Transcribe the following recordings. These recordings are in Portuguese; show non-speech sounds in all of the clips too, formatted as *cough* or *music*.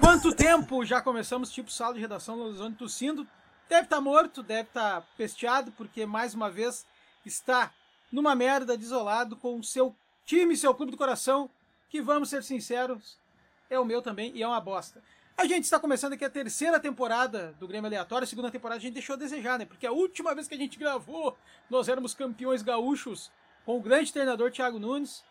Quanto tempo já começamos, tipo, sala de redação Luzone tossindo. Deve estar tá morto, deve estar tá pesteado, porque mais uma vez está numa merda, desolado, com o seu time, seu clube do coração, que vamos ser sinceros, é o meu também e é uma bosta. A gente está começando aqui a terceira temporada do Grêmio Aleatório. A segunda temporada a gente deixou a desejar, né? Porque a última vez que a gente gravou, nós éramos campeões gaúchos com o grande treinador Thiago Nunes,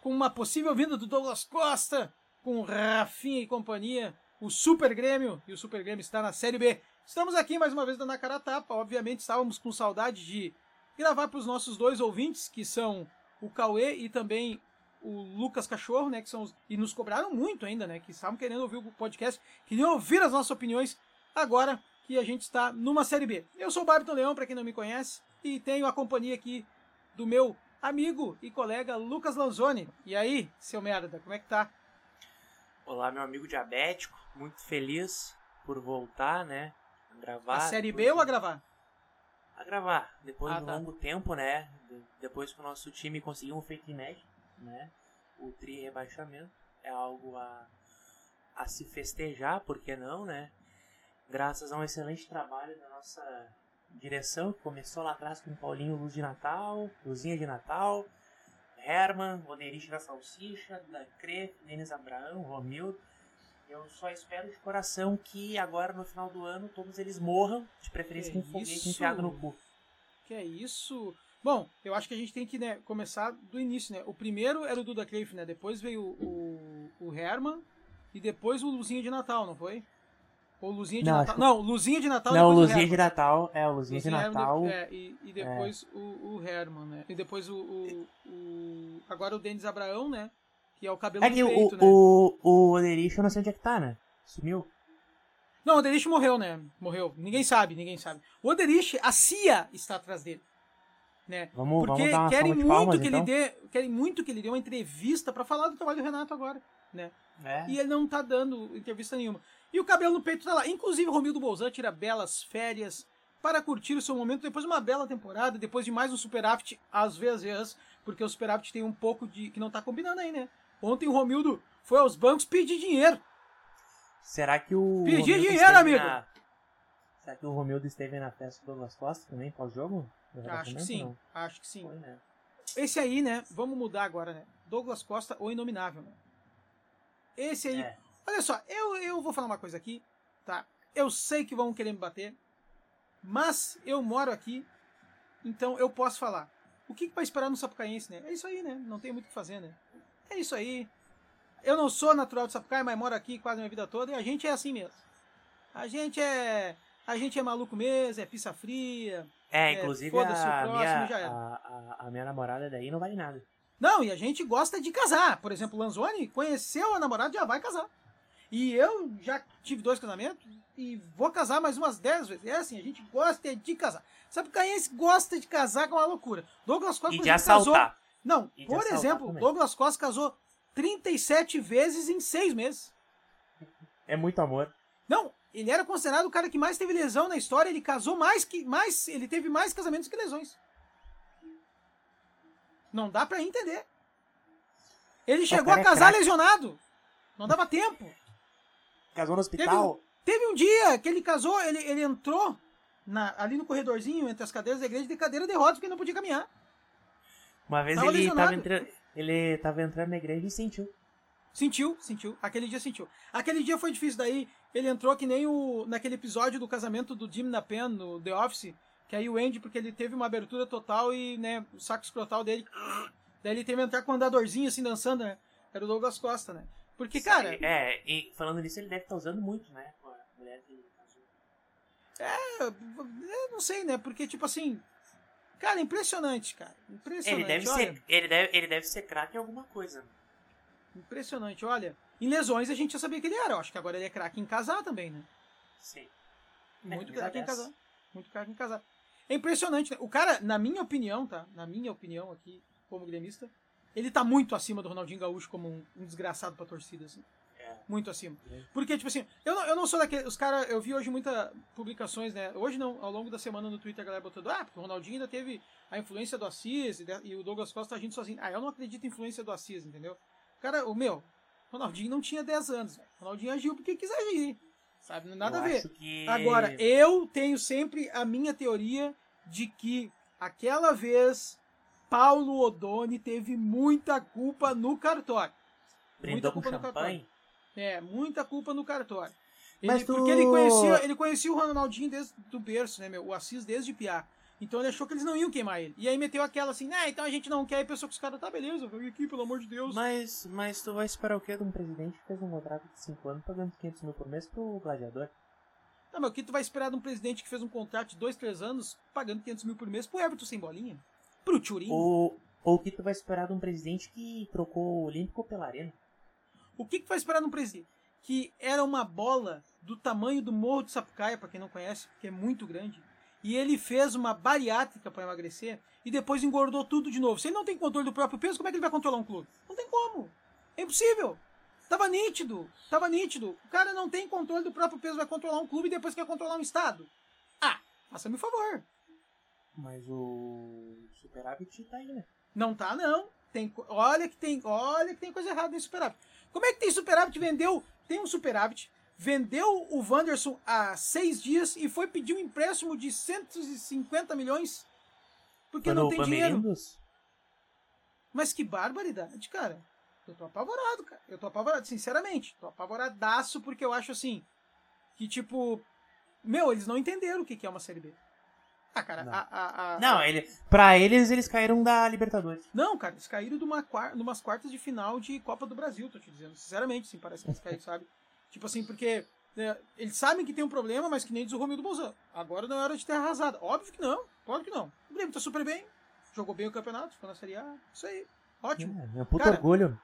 com uma possível vinda do Douglas Costa, com Rafinha e companhia, o Super Grêmio, e o Super Grêmio está na Série B. Estamos aqui mais uma vez dando a cara a tapa. Obviamente estávamos com saudade de gravar para os nossos dois ouvintes, que são o Cauê e também o Lucas Cachorro, né? Que são os... E nos cobraram muito ainda, né? Que estavam querendo ouvir o podcast, queriam ouvir as nossas opiniões agora que a gente está numa Série B. Eu sou o Barton Leão, para quem não me conhece, e tenho a companhia aqui do meu amigo e colega Lucas Lanzoni. E aí, seu merda, como é que tá? Olá, meu amigo diabético, muito feliz por voltar, né? A gravar. A série B ou a gravar? A gravar, depois ah, de um tá. longo tempo, né? Depois que o nosso time conseguiu um feito inédito, né? O tri rebaixamento é algo a, a se festejar, por que não, né? Graças a um excelente trabalho da nossa direção, que começou lá atrás com o Paulinho Luz de Natal, Luzinha de Natal, Herman, Oderich da Salsicha, da Cre, Denis Abraão, Romildo. Eu só espero de coração que agora no final do ano todos eles morram, de preferência que com um foguete enfiado no cu. Que é isso? Bom, eu acho que a gente tem que né, começar do início, né? O primeiro era o Duda Creif, né? Depois veio o, o, Herman e depois o Luzinha de Natal, não foi? Ou Luzinha de não, Natal. Não, Luzinha de Natal. Não, Luzinha de Natal. É, o Luzinha, Luzinha de Natal. É, e, e depois é. o, o Herman, né? E depois o, o, o, Agora o Denis Abraão, né? Que é o cabelo é que peito, o, né? O, o Oderich eu não sei onde é que tá, né? Sumiu. Não, o Oderich morreu, né? Morreu. Ninguém sabe, ninguém sabe. O Oderich, a CIA está atrás dele. Né? Vamos, Porque vamos querem muito palmas, que então? ele dê, querem muito que ele dê uma entrevista para falar do trabalho do Renato agora, né? É. E ele não tá dando entrevista nenhuma. E o cabelo no peito tá lá. Inclusive, Romildo Bolzan tira belas férias para curtir o seu momento depois de uma bela temporada, depois de mais um superávit, às vezes, porque o superávit tem um pouco de. que não tá combinando aí, né? Ontem o Romildo foi aos bancos pedir dinheiro. Será que o. Pedir dinheiro, amigo! Na... Será que o Romildo esteve na festa do Douglas Costa também, pós-jogo? Acho que sim, acho que sim. Foi, né? Esse aí, né? Vamos mudar agora, né? Douglas Costa, o Inominável, né? Esse aí. É. Olha só, eu, eu vou falar uma coisa aqui, tá? Eu sei que vão querer me bater, mas eu moro aqui, então eu posso falar. O que, que vai esperar no Sapucaense, né? É isso aí, né? Não tem muito o que fazer, né? É isso aí. Eu não sou natural de Sapucaia, mas moro aqui quase a minha vida toda e a gente é assim mesmo. A gente é. A gente é maluco mesmo, é pizza fria. É, inclusive é, a, próximo, minha, a, a, a, minha namorada daí não vale nada. Não, e a gente gosta de casar. Por exemplo, o Lanzoni conheceu a namorada e já vai casar. E eu já tive dois casamentos e vou casar mais umas dez vezes. É assim, a gente gosta de casar. Sabe, o Caense gosta de casar com uma loucura. Douglas Costa, por exemplo, casou. Não, e por exemplo, também. Douglas Costa casou 37 vezes em seis meses. É muito amor. Não, ele era considerado o cara que mais teve lesão na história. Ele casou mais que. mais Ele teve mais casamentos que lesões. Não dá para entender. Ele chegou a é casar é lesionado. Não dava tempo. Casou no hospital? Teve, teve um dia que ele casou, ele, ele entrou na, ali no corredorzinho entre as cadeiras da igreja de cadeira de rodas porque não podia caminhar. Uma vez tava ele estava entrando, ele tava entrando na igreja e sentiu. Sentiu, sentiu. Aquele dia sentiu. Aquele dia foi difícil daí. Ele entrou que nem o naquele episódio do casamento do Jim Napen no The Office, que aí o Andy porque ele teve uma abertura total e, né, o saco escrotal dele. Daí ele teve que entrar com um andadorzinho assim dançando, né? Era o Douglas Costa, né? Porque, cara. É, e falando nisso, ele deve estar tá usando muito, né? Com a mulher que ele casou. É, eu não sei, né? Porque, tipo assim. Cara, impressionante, cara. Impressionante. Ele deve olha, ser, ele deve, ele deve ser craque em alguma coisa. Impressionante, olha. Em lesões a gente já sabia que ele era. Eu acho que agora ele é craque em casar também, né? Sim. Muito é, craque em casar. Muito craque em casar. É impressionante, né? O cara, na minha opinião, tá? Na minha opinião aqui, como gremista, ele tá muito acima do Ronaldinho Gaúcho como um, um desgraçado pra torcida, assim. É. Muito acima. Porque, tipo assim, eu não, eu não sou daqueles. Os caras, eu vi hoje muitas publicações, né? Hoje não, ao longo da semana no Twitter a galera botando, ah, porque o Ronaldinho ainda teve a influência do Assis e, e o Douglas Costa agindo sozinho. Ah, eu não acredito em influência do Assis, entendeu? Cara, o meu, Ronaldinho não tinha 10 anos. Véio. Ronaldinho agiu porque quis agir. Sabe? Nada eu a ver. que- Agora, eu tenho sempre a minha teoria de que aquela vez Paulo Odoni teve muita culpa no cartório. Brindou com culpa no champanhe. É, muita culpa no cartório. Ele, Mas tu- Porque ele conhecia, ele conhecia o Ronaldinho desde do berço, né, meu? O Assis desde piá. Então ele achou que eles não iam queimar ele. E aí meteu aquela assim, né, então a gente não quer. E pensou que os caras, tá, beleza, vem aqui, pelo amor de Deus. Mas, mas tu vai esperar o quê de um presidente que fez um contrato de 5 anos pagando 500 mil por mês pro gladiador? Não, mas o que tu vai esperar de um presidente que fez um contrato de dois, três anos, pagando 500 mil por mês pro Everton sem bolinha? Pro Turim? Ou, ou o que tu vai esperar de um presidente que trocou o Olímpico pela Arena? O que, que vai esperar de um presidente? Que era uma bola do tamanho do Morro de Sapucaia, pra quem não conhece, porque é muito grande. E ele fez uma bariátrica para emagrecer e depois engordou tudo de novo. Se ele não tem controle do próprio peso, como é que ele vai controlar um clube? Não tem como. É impossível. Tava nítido. Tava nítido. O cara não tem controle do próprio peso, vai controlar um clube e depois quer controlar um estado. Ah, faça-me o favor. Mas o superávit tá aí, né? Não tá, não. Tem, co- olha que tem, olha que tem coisa errada nesse superávit. Como é que tem superávit? Vendeu, tem um superávit, vendeu o Wanderson há seis dias e foi pedir um empréstimo de 150 milhões porque Foi não tem dinheiro. Mas que barbaridade, cara. Eu tô apavorado, cara. Eu tô apavorado, sinceramente. Tô apavoradaço porque eu acho assim que tipo, meu, eles não entenderam o que que é uma série B. Ah, cara, Não. a, a, a, Não, ele, pra eles, eles caíram da Libertadores. Não, cara, eles caíram de uma quar numas quartas de final de Copa do Brasil, tô te dizendo. Sinceramente, sim, parece que eles caíram, sabe? Tipo assim, porque né, eles sabem que tem um problema, mas que nem diz o Romildo Bolzano. Agora não é hora de ter arrasado. Óbvio que não, claro que não. O Grêmio tá super bem, jogou bem o campeonato, ficou na Série A. Isso aí, ótimo. É, meu puto Cara, orgulho.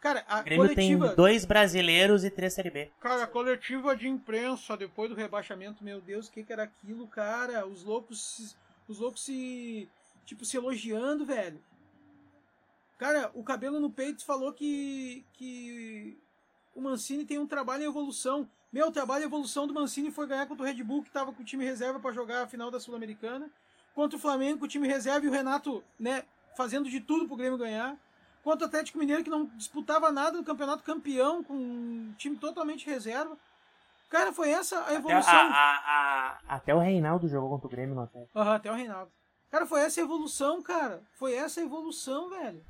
Cara, a O Grêmio coletiva... tem dois brasileiros e três Série B. Cara, a coletiva de imprensa depois do rebaixamento, meu Deus, o que, que era aquilo, cara? Os loucos, se- os loucos se, tipo, se elogiando, velho. Cara, o cabelo no peito falou que, que o Mancini tem um trabalho em evolução. Meu, o trabalho em evolução do Mancini foi ganhar contra o Red Bull, que tava com o time reserva para jogar a final da Sul-Americana. Contra o Flamengo, com o time reserva e o Renato, né, fazendo de tudo pro Grêmio ganhar. Contra o Atlético Mineiro, que não disputava nada no campeonato campeão, com um time totalmente reserva. Cara, foi essa a Até, evolução. a- a- a- até o Reinaldo jogou contra o Grêmio no Atlético. Aham, até o Reinaldo. Cara, foi essa a evolução, cara. Foi essa a evolução, velho.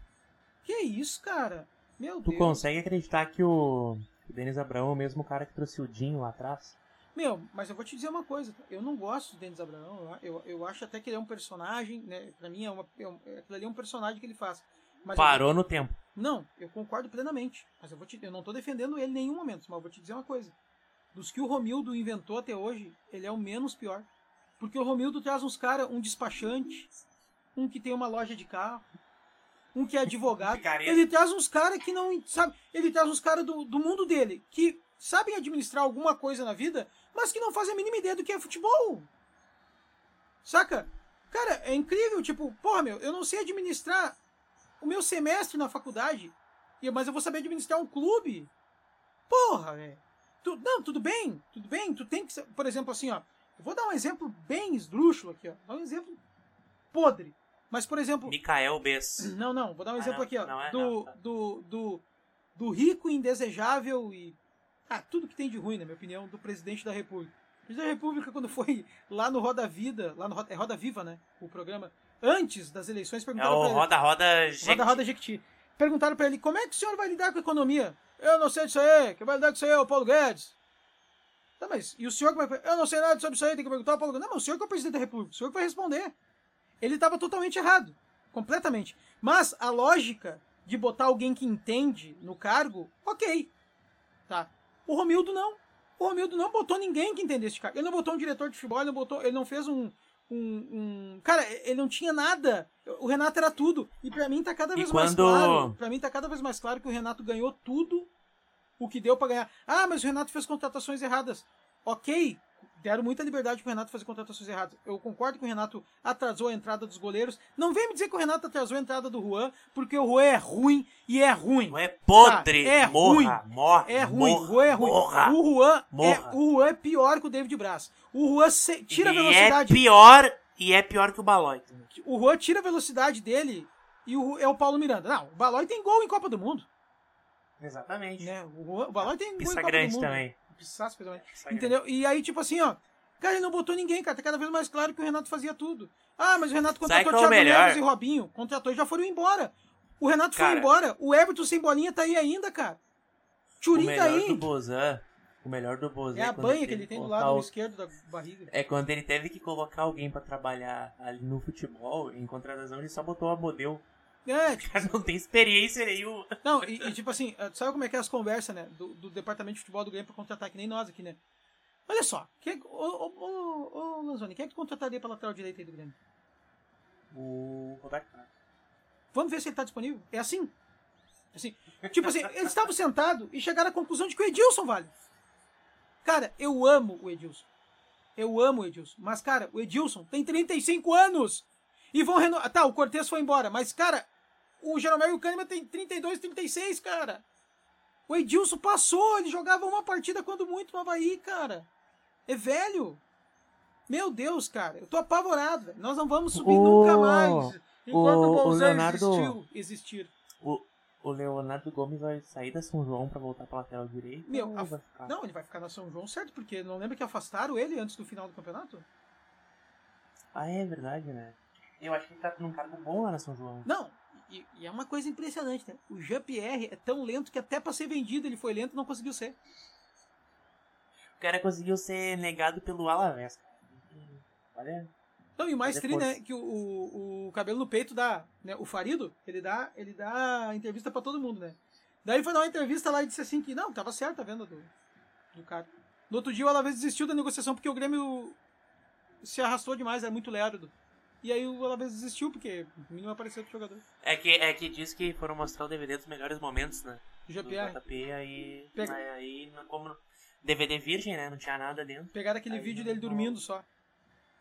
Que isso, cara? Meu Tu Deus. consegue acreditar que o, o Denis Abraão é o mesmo cara que trouxe o Dinho lá atrás? Meu, mas eu vou te dizer uma coisa. Eu não gosto do Denis Abraão. Eu, eu, eu acho até que ele é um personagem, né? Pra mim, é uma, é um, aquilo ali é um personagem que ele faz. Mas eu Parou no tempo. Não, eu concordo plenamente. Mas eu, vou te, eu não tô defendendo ele em nenhum momento, mas eu vou te dizer uma coisa. Dos que o Romildo inventou até hoje, ele é o menos pior. Porque o Romildo traz uns caras, um despachante, um que tem uma loja de carro, um que é advogado. Ele traz uns caras que não. Sabe? Ele traz uns caras do, do mundo dele, que sabem administrar alguma coisa na vida, mas que não fazem a mínima ideia do que é futebol. Saca? Cara, é incrível, tipo, porra, meu, eu não sei administrar o meu semestre na faculdade, mas eu vou saber administrar um clube. Porra, velho. Não, tudo bem, tudo bem, tu tem que ser, por exemplo, assim, ó, eu vou dar um exemplo bem esdrúxulo aqui, ó, dar um exemplo podre. Mas, por exemplo, Mikael Bess. não, não, vou dar um Ah, exemplo não, aqui, ó, não é, do, não, tá. do, do, do rico, indesejável e, ah, tudo que tem de ruim, na minha opinião, do presidente da república. O presidente da república, quando foi lá no Roda Vida, lá no Roda, é Roda Viva, né, o programa, antes das eleições, É perguntaram o pra ele, Roda Roda Jequiti. Roda Roda Jequiti. Perguntaram pra ele, como é que o senhor vai lidar com a economia? Eu não sei disso aí, quem vai lidar com isso aí é o Paulo Guedes. Tá, mas e o senhor que vai... Eu não sei nada sobre isso aí, tem que perguntar ao Paulo Guedes. Não, mas o senhor que é o presidente da república, o senhor que vai responder. Ele estava totalmente errado, completamente. Mas a lógica de botar alguém que entende no cargo, ok. Tá. O Romildo não. O Romildo não botou ninguém que entendesse de cargo. Ele não botou um diretor de futebol, ele não botou, ele não fez um, um, um- cara, ele não tinha nada. O Renato era tudo. E pra mim tá cada vez mais quando- claro. Pra mim tá cada vez mais claro que o Renato ganhou tudo o que deu pra ganhar. Ah, mas o Renato fez contratações erradas. Ok, deram muita liberdade pro Renato fazer contratações erradas. Eu concordo que o Renato atrasou a entrada dos goleiros. Não vem me dizer que o Renato atrasou a entrada do Juan, porque o Juan é ruim e é ruim. Não é podre. Tá, é morra, ruim. morra. É ruim, morra, o Juan é ruim. Morra. O Juan é, Morra. o Juan é pior que o David Braz. O Juan se- tira a e velocidade. é pior, e é pior que o Balói. também. O Juan tira a velocidade dele e o, é o Paulo Miranda. Não, o Balói tem gol em Copa do Mundo. Exatamente. Né? O, o Valoy tem Pista grande também. Pissaço, Entendeu? E aí, tipo assim, ó. Cara, ele não botou ninguém, cara. Tá cada vez mais claro que o Renato fazia tudo. Ah, mas o Renato contratou é Thiago melhor? Neves e Robinho. Contratou e já foram embora. O Renato Cara. foi embora. O Everton sem bolinha tá aí ainda, cara. O Turim tá melhor aí. do Bozan. O melhor do Bozan. É a quando banha que ele tem do lado o- esquerdo da barriga. É quando ele teve que colocar alguém pra trabalhar ali no futebol, em contratação, ele só botou a modelo. É, tipo, cara não tem experiência nenhuma. não, e, e tipo assim, eh, sabe como é que é as conversas, né? Do, do departamento de futebol do Grêmio pra contratar, que nem nós aqui, né? Olha só, quem é, ô, ô, ô, Lanzoni, quem é que contrataria pra lateral direita aí do Grêmio? O Roberto Carlos. Vamos ver se ele tá disponível. É assim. assim tipo assim, eles estavam sentados e chegaram à conclusão de que o Edilson vale. Cara, eu amo o Edilson. Eu amo o Edilson. Mas, cara, o Edilson tem 35 anos. E vão renovar. Tá, o Cortez foi embora. Mas, cara, o Jeromel e o Kahneman tem 32, 36, cara. O Edilson passou. Ele jogava uma partida quando muito no Havaí, cara. É velho. Meu Deus, cara. Eu tô apavorado. velho. Nós não vamos subir nunca mais. Enquanto o- Leonardo- existiu, existir. O, o Leonardo Gomes vai sair da São João pra voltar pra lateral direita? Meu, a- ficar? Não, ele vai ficar na São João, certo? Porque não lembra que afastaram ele antes do final do campeonato? Ah, é verdade, né? Eu acho que ele tá num cargo bom lá na São João. Não. E, e é uma coisa impressionante, né? O Jean-Pierre é tão lento que até pra ser vendido ele foi lento e não conseguiu ser. O cara conseguiu ser negado pelo Alavés. Olha, Não, e o mais é tri, né? Que o, o, o cabelo no peito dá, né? O Farido, ele dá, ele dá entrevista pra todo mundo, né? Daí foi dar uma entrevista lá e disse assim que, não, tava certo a venda do, do cara. No outro dia o Alavés desistiu da negociação porque o Grêmio se arrastou demais, era muito lerdo. E aí o Alavés desistiu porque o mínimo apareceu pro jogador. É que, é que diz que foram mostrar o DVD dos melhores momentos, né? O Do Jean-Pierre. JP, aí, Pega- aí, não- como DVD virgem, né? Não tinha nada dentro. Pegaram aquele Aí vídeo não- dele dormindo só.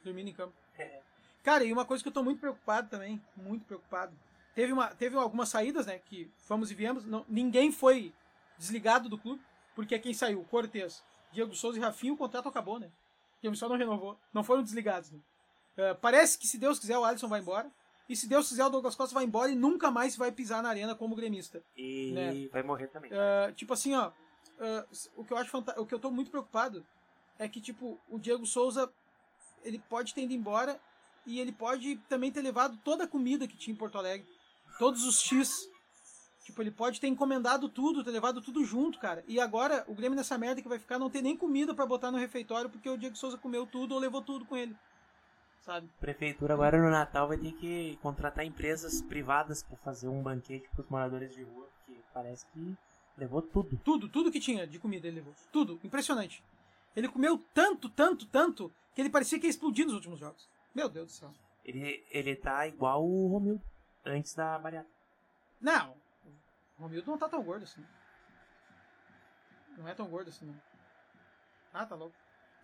Dormindo em campo. É. Cara, e uma coisa que eu tô muito preocupado também, muito preocupado. Teve, uma, teve algumas saídas, né? Que fomos e viemos. Não, ninguém foi desligado do clube, porque quem saiu? Cortez, Diego Souza e Rafinha, o contrato acabou, né? Porque o só não renovou. Não foram desligados, né? Eh, parece que se Deus quiser, o Alisson vai embora. E se Deus quiser, o Douglas Costa vai embora e nunca mais vai pisar na arena como gremista. E Né? vai morrer também. Uh, tipo assim, ó. uh, o que eu acho fanta- o que eu tô muito preocupado é que, tipo, o Diego Souza ele pode ter ido embora e ele pode também ter levado toda a comida que tinha em Porto Alegre. Todos os X. Tipo, ele pode ter encomendado tudo, ter levado tudo junto, cara. E agora, o Grêmio nessa merda que vai ficar não tem nem comida pra botar no refeitório porque o Diego Souza comeu tudo ou levou tudo com ele. Sabe? A prefeitura agora no Natal vai ter que contratar empresas privadas pra fazer um banquete pros moradores de rua, porque parece que levou tudo. Tudo, tudo que tinha de comida ele levou. Tudo. Impressionante. Ele comeu tanto, tanto, tanto, que ele parecia que ia explodir nos últimos jogos. Meu Deus do céu. Ele, ele tá igual o Romildo, antes da bariátrica. Não. O Romildo não tá tão gordo assim. Não é tão gordo assim, não. Ah, tá louco.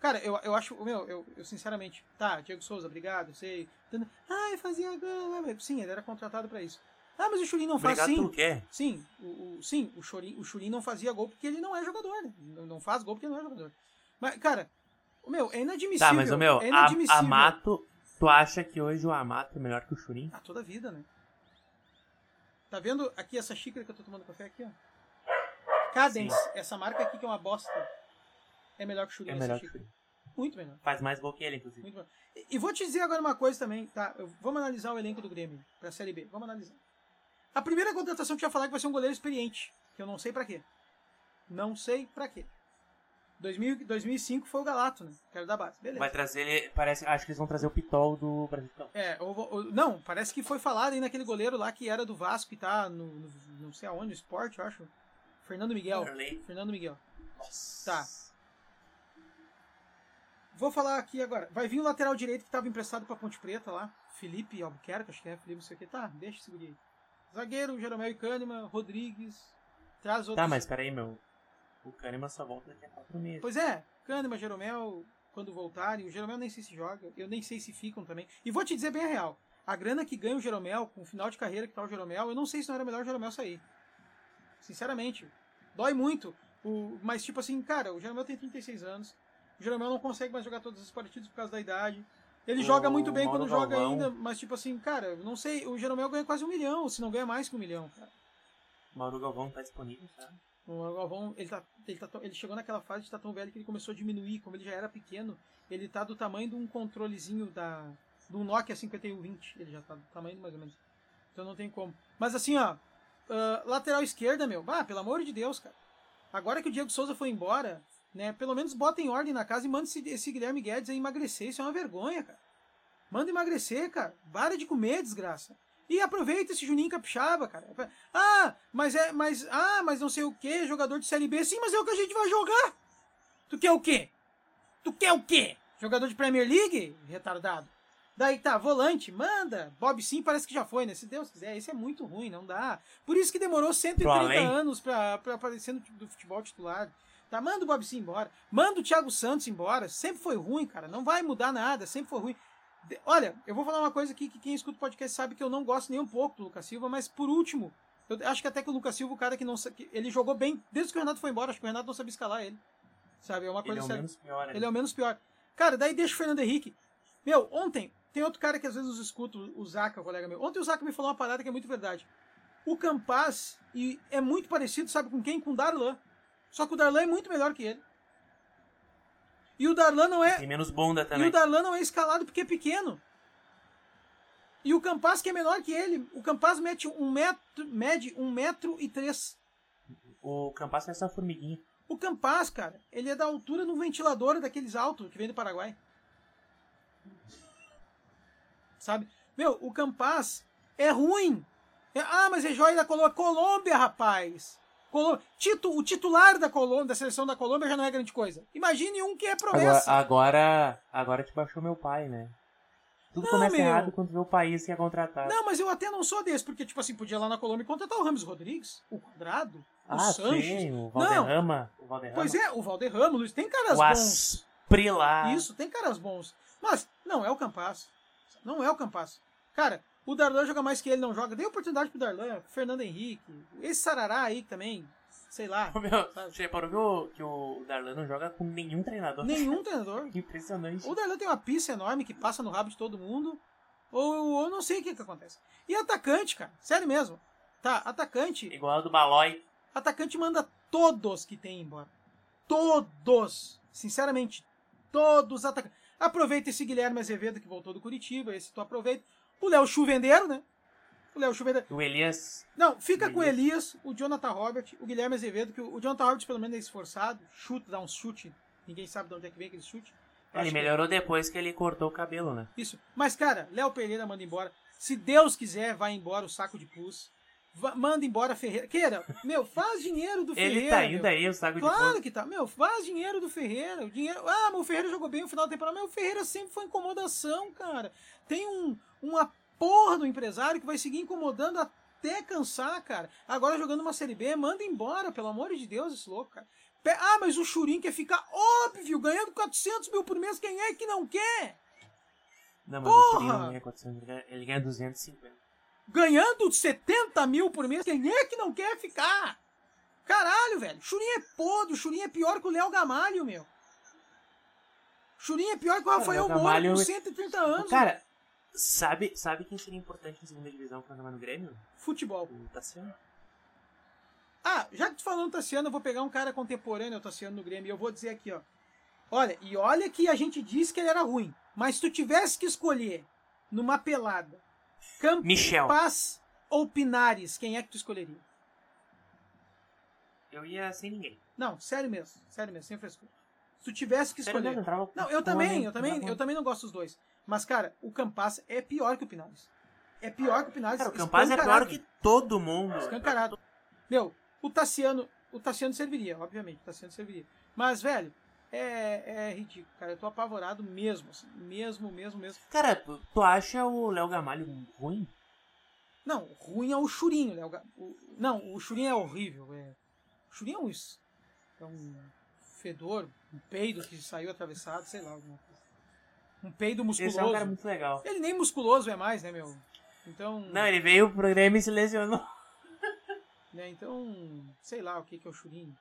Cara, eu, eu acho, meu, eu, eu sinceramente, tá, Diego Souza, obrigado, eu sei. Ah, fazia gol. Sim, ele era contratado pra isso. Ah, mas o Churin não faz sim. Sim, o, o, sim, o Churin, o Churin não fazia gol porque ele não é jogador, né? Não, não faz gol porque não é jogador. Mas, cara, o meu, é inadmissível. Tá, mas o meu, é a, inadmissível. Amato, tu acha que hoje o Amato é melhor que o Churin? Ah, toda a vida, né? Tá vendo aqui essa xícara que eu tô tomando café aqui, ó? Cadence, essa marca aqui que é uma bosta. É melhor que o Churin É melhor que o. Muito melhor. Faz mais gol que ele, inclusive. Muito melhor. E, e vou te dizer agora uma coisa também, tá? Eu- vamos analisar o elenco do Grêmio pra Série B. Vamos analisar. A primeira contratação que eu ia falar é que vai ser um goleiro experiente, que eu não sei pra quê. Não sei pra quê. 2000, 2005 foi o Galato, né? Que era da base. Beleza. Vai trazer ele, parece, acho que eles vão trazer o Pitol do Brasil. É, ou- ou- não, parece que foi falado aí naquele goleiro lá que era do Vasco e tá no, no- não sei aonde, no esporte, eu acho. Fernando Miguel. Fernando Miguel. Nossa. Tá. Vou falar aqui agora. Vai vir o lateral direito que tava emprestado pra Ponte Preta lá. Felipe Albuquerque, acho que é. Felipe não sei o que. Tá, deixa esse guri aí. Zagueiro, Jeromel e Kahneman, Rodrigues. Traz outros. Tá, mas peraí, meu. O Kahneman só volta daqui a quatro meses. Pois é, Kahneman, Jeromel, quando voltarem. O Jeromel nem sei se joga. Eu nem sei se ficam também. E vou te dizer bem a real. A grana que ganha o Jeromel, com o final de carreira que tá o Jeromel, eu não sei se não era melhor o Jeromel sair. Sinceramente. Dói muito. O, mas, tipo assim, cara, o Jeromel tem 36 anos. O Jeromel não consegue mais jogar todas as partidas por causa da idade. Ele O joga muito bem Mauro quando joga Galvão. ainda, mas, tipo assim, cara, não sei. O Jeromel ganha quase um milhão, se não ganha mais que um milhão. Cara. Mauro Galvão tá disponível, tá? O Galvão, ele, tá, ele, tá, ele chegou naquela fase de estar tá tão velho que ele começou a diminuir. Como ele já era pequeno, ele tá do tamanho de um controlezinho da, do Nokia 5120. Ele já tá do tamanho mais ou menos. Então não tem como. Mas assim, ó. Uh, lateral esquerda, meu. Ah, pelo amor de Deus, cara. Agora que o Diego Souza foi embora, né? Pelo menos bota em ordem na casa e manda esse, esse Guilherme Guedes emagrecer. Isso é uma vergonha, cara. Manda emagrecer, cara. Para de comer, desgraça. E aproveita esse Juninho Capixaba, cara. Ah, mas é, mas, ah, mas não sei o que, jogador de Série B. Sim, mas é o que a gente vai jogar. Tu quer o quê? Tu quer o quê? Jogador de Premier League? Retardado. Daí tá, volante, manda. Bob Sim parece que já foi, né? Se Deus quiser, esse é muito ruim, não dá. Por isso que demorou 130 anos pra, pra aparecer no do futebol titular. Tá, manda o Bob Sim embora. Manda o Thiago Santos embora. Sempre foi ruim, cara. Não vai mudar nada, sempre foi ruim. Olha, eu vou falar uma coisa aqui que quem escuta o podcast sabe que eu não gosto nem um pouco do Lucas Silva, mas por último, eu acho que até que o Lucas Silva, o cara que não que ele jogou bem desde que o Renato foi embora, acho que o Renato não sabia escalar ele. Sabe? É uma coisa ele é o menos pior. Ele é o menos pior. Cara, daí deixa o Fernando Henrique. Meu, ontem, tem outro cara que às vezes escuta, o Zaca, o colega meu. Ontem o Zaca me falou uma parada que é muito verdade. O Campaz e é muito parecido, sabe com quem? Com o Darlan. Só que o Darlan é muito melhor que ele. E o Darlan não é. Tem menos bunda também. E o Darlan não é escalado porque é pequeno. E o Campaz, que é menor que ele, o Campaz mete um metro, mede um metro e três. O Campaz parece uma formiguinha. O Campaz, cara, ele é da altura do ventilador daqueles altos que vem do Paraguai. Sabe? Meu, o Campaz é ruim. É, ah, mas é joia da Colômbia. Colômbia, rapaz. Colômbia. Tito, o titular da Colômbia, da seleção da Colômbia já não é grande coisa. Imagine um que é promessa. Agora, agora, agora te baixou meu pai, né? Tudo não, começa meu. errado quando vê o país que é contratado. Não, mas eu até não sou desse, porque, tipo assim, podia ir lá na Colômbia contratar o Ramos Rodrigues, o Quadrado, o ah, Sanches. Sim, o Valderrama. Não. O Valderrama. Pois é, o Valderrama, Luiz, tem caras o bons. Asprila. Isso, tem caras bons. Mas não é o Campas. Não é o Campas. Cara, o Darlan joga mais que ele, não joga. Dê oportunidade pro Darlan, Fernando Henrique, esse Sarará aí também, sei lá. Meu, você reparou que o, que o Darlan não joga com nenhum treinador? Nenhum *laughs* treinador. Impressionante. O Darlan tem uma pista enorme que passa no rabo de todo mundo. Ou eu não sei o que, que acontece. E atacante, cara, sério mesmo. Tá, atacante. Igual do Balói. Atacante manda todos que tem embora. Todos. Sinceramente, todos atacantes. Aproveita esse Guilherme Azevedo que voltou do Curitiba, esse tu aproveita. O Léo Chuvendeiro, né? O Léo Chuvendeiro. O Elias. Não, fica o com o Elias, o Jonathan Robert, o Guilherme Azevedo, que o Jonathan Robert pelo menos é esforçado, chuta, dá um chute. Ninguém sabe de onde é que vem aquele chute. Ele melhorou que... depois que ele cortou o cabelo, né? Isso. Mas, cara, Léo Pereira manda embora. Se Deus quiser, vai embora o saco de pus. Manda embora Ferreira. Queira, meu, faz dinheiro do Ferreira. *laughs* Ele tá indo meu. aí, o saco claro de. Claro que tá. Meu, faz dinheiro do Ferreira. O dinheiro... Ah, mas o Ferreira jogou bem no final da temporada. Mas o Ferreira sempre foi incomodação, cara. Tem um, uma porra do empresário que vai seguir incomodando até cansar, cara. Agora jogando uma Série B, manda embora, pelo amor de Deus, esse louco, cara. Ah, mas o Churin quer ficar óbvio, ganhando 400 mil por mês, quem é que não quer? Não, mas Porra! o Churin não ganha 400, ele ganha 250. Ganhando 70 mil por mês, quem é que não quer ficar? Caralho, velho. Churin é podre, o Churin é pior que o Léo Gamalho, meu. Churin é pior que o Rafael Moura com 130 anos. Cara, sabe, sabe quem seria importante na segunda divisão pra jogar no Grêmio? Futebol. O Tassiano. Ah, já que tu falando Tassiano, eu vou pegar um cara contemporâneo, o Tassiano no Grêmio, e eu vou dizer aqui, ó. Olha, e olha que a gente disse que ele era ruim. Mas se tu tivesse que escolher numa pelada Campas Michel. ou Pinares, quem é que tu escolheria? Eu ia sem ninguém. Não, sério mesmo. Sério mesmo, sem frescura. Se tu tivesse que escolher. Mesmo, não, eu também, eu também, eu também não gosto dos dois. Mas, cara, o Campas é pior que o Pinares. É pior que o Pinares. Cara, o Campas é pior que todo mundo. Escancarado. Meu, o Tassiano, o Tassiano serviria, obviamente, o Tassiano serviria. Mas, velho, é, é ridículo, cara. Eu tô apavorado mesmo, assim, mesmo, mesmo, mesmo. Cara, tu, tu acha o Léo Gamalho ruim? Não, ruim é o Churinho, Léo o, Não, o Churinho é horrível. É... O Churinho é um, é um fedor, um peido que saiu atravessado, sei lá, alguma coisa. Um peido musculoso. Esse é um cara muito legal. Ele nem musculoso é mais, né, meu? Então. Não, ele veio pro programa e se lesionou. *laughs* Né? Então, sei lá o que, que é o Churin.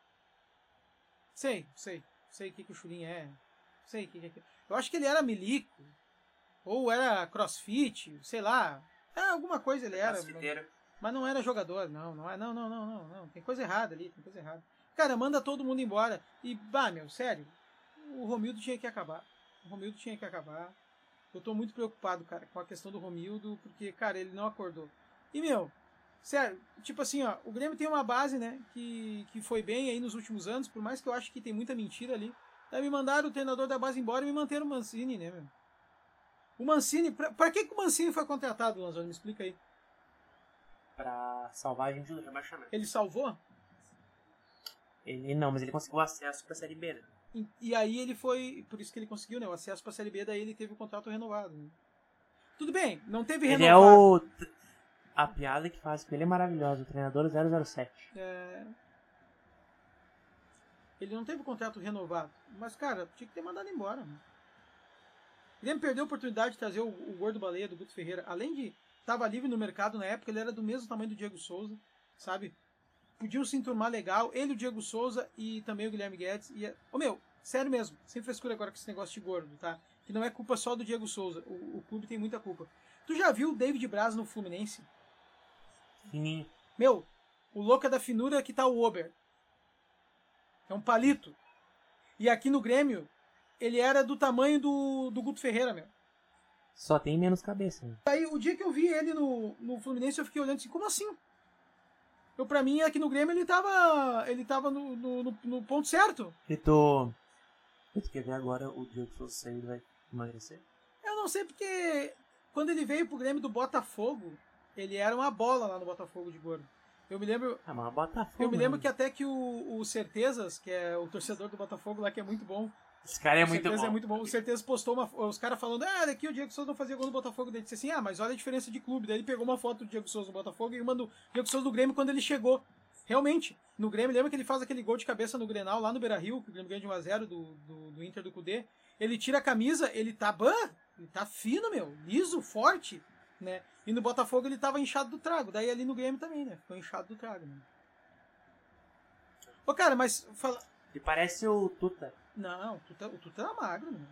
Sei, sei. Sei o que, que o Churin é. Sei o que, que é. Eu acho que ele era milico. Ou era crossfit, sei lá. É, alguma coisa ele era. Mas não era jogador, não, não é, não, não, não, não, não. Tem coisa errada ali, tem coisa errada. Cara, manda todo mundo embora. E, bah, meu, sério, o Romildo tinha que acabar. O Romildo tinha que acabar. Eu tô muito preocupado, cara, com a questão do Romildo, porque, cara, ele não acordou. E, meu, sério, tipo assim, ó, o Grêmio tem uma base, né, que, que foi bem aí nos últimos anos, por mais que eu acho que tem muita mentira ali. Daí me mandaram o treinador da base embora e me manteram o Mancini, né, meu? O Mancini, pra, pra que, que o Mancini foi contratado, Lanzoni? Me explica aí. Pra salvar a gente do rebaixamento. Ele salvou? Ele não, mas ele conseguiu acesso pra Série B, né? E, e, aí ele foi, por isso que ele conseguiu, né, o acesso pra Série B, daí ele teve o contrato renovado. Né? Tudo bem, não teve renovado. Ele é o... A piada que faz com ele é maravilhosa, o treinador 007. É... Ele não teve o contrato renovado, mas, cara, tinha que ter mandado embora. Ele perdeu a oportunidade de trazer o, o Gordo Baleia do Guto Ferreira, além de estava livre no mercado na época, ele era do mesmo tamanho do Diego Souza, sabe? podiam se enturmar legal, ele, o Diego Souza e também o Guilherme Guedes. E, ô oh, meu, sério mesmo, sem frescura agora com esse negócio de gordo, tá? Que não é culpa só do Diego Souza, o, o clube tem muita culpa. Tu já viu o David Braz no Fluminense? Meu, o louco é da finura que tá o Ober. É um palito. E aqui no Grêmio, ele era do tamanho do, do Guto Ferreira, meu. Só tem menos cabeça. Né? Aí, o dia que eu vi ele no, no Fluminense, eu fiquei olhando assim, como assim? Eu, pra mim, aqui no Grêmio, ele tava, ele tava no, no, no ponto certo. E tu... tu quer ver agora o Diego Souza sair vai emagrecer? Eu não sei porque quando ele veio pro Grêmio do Botafogo, ele era uma bola lá no Botafogo de gordo. Eu me lembro. Mas Botafogo. Eu me lembro né? que até que o, o Certezas, que é o torcedor do Botafogo lá, que é muito bom, esse cara é muito bom. é muito bom. O Certeza postou uma, os caras falando, ah, daqui o Diego Souza não fazia gol no Botafogo. Daí disse assim, ah, mas olha a diferença de clube. Daí ele pegou uma foto do Diego Souza no Botafogo e uma do Diego Souza do Grêmio quando ele chegou. Realmente, no Grêmio, lembra que ele faz aquele gol de cabeça no Grenal lá no Beira Rio, que o Grêmio ganha de 1x0 do, do, do, Inter do Cudê. Ele tira a camisa, ele tá ban, ele tá fino, meu, liso, forte, né? E no Botafogo ele tava inchado do trago. Daí ali no Grêmio também, né? Ficou inchado do trago, né? Ô, cara, mas. Fala... Ele parece o Tuta. Não, o Tuta, o Tuta era magro, né?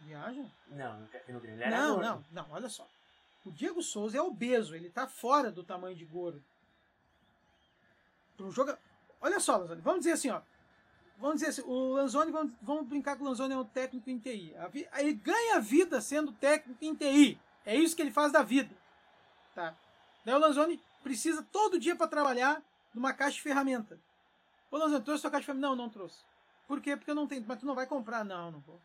Viaja? Não, no Grêmio ele era Não, gordo. não, não, olha só. O Diego Souza é obeso, ele tá fora do tamanho de gordo. Pro jogo... Olha só, Lanzoni, vamos dizer assim, ó. Vamos dizer assim, o Lanzoni, vamos, vamos brincar que o Lanzoni é um técnico em TI. Ele ganha vida sendo técnico em TI. É isso que ele faz da vida. Tá? Daí o Lanzoni precisa todo dia para trabalhar numa caixa de ferramenta. Ô Lanzoni, trouxe sua caixa de ferramenta? Não, não trouxe. Por quê? Porque eu não tenho. Mas tu não vai comprar? Não, não vou.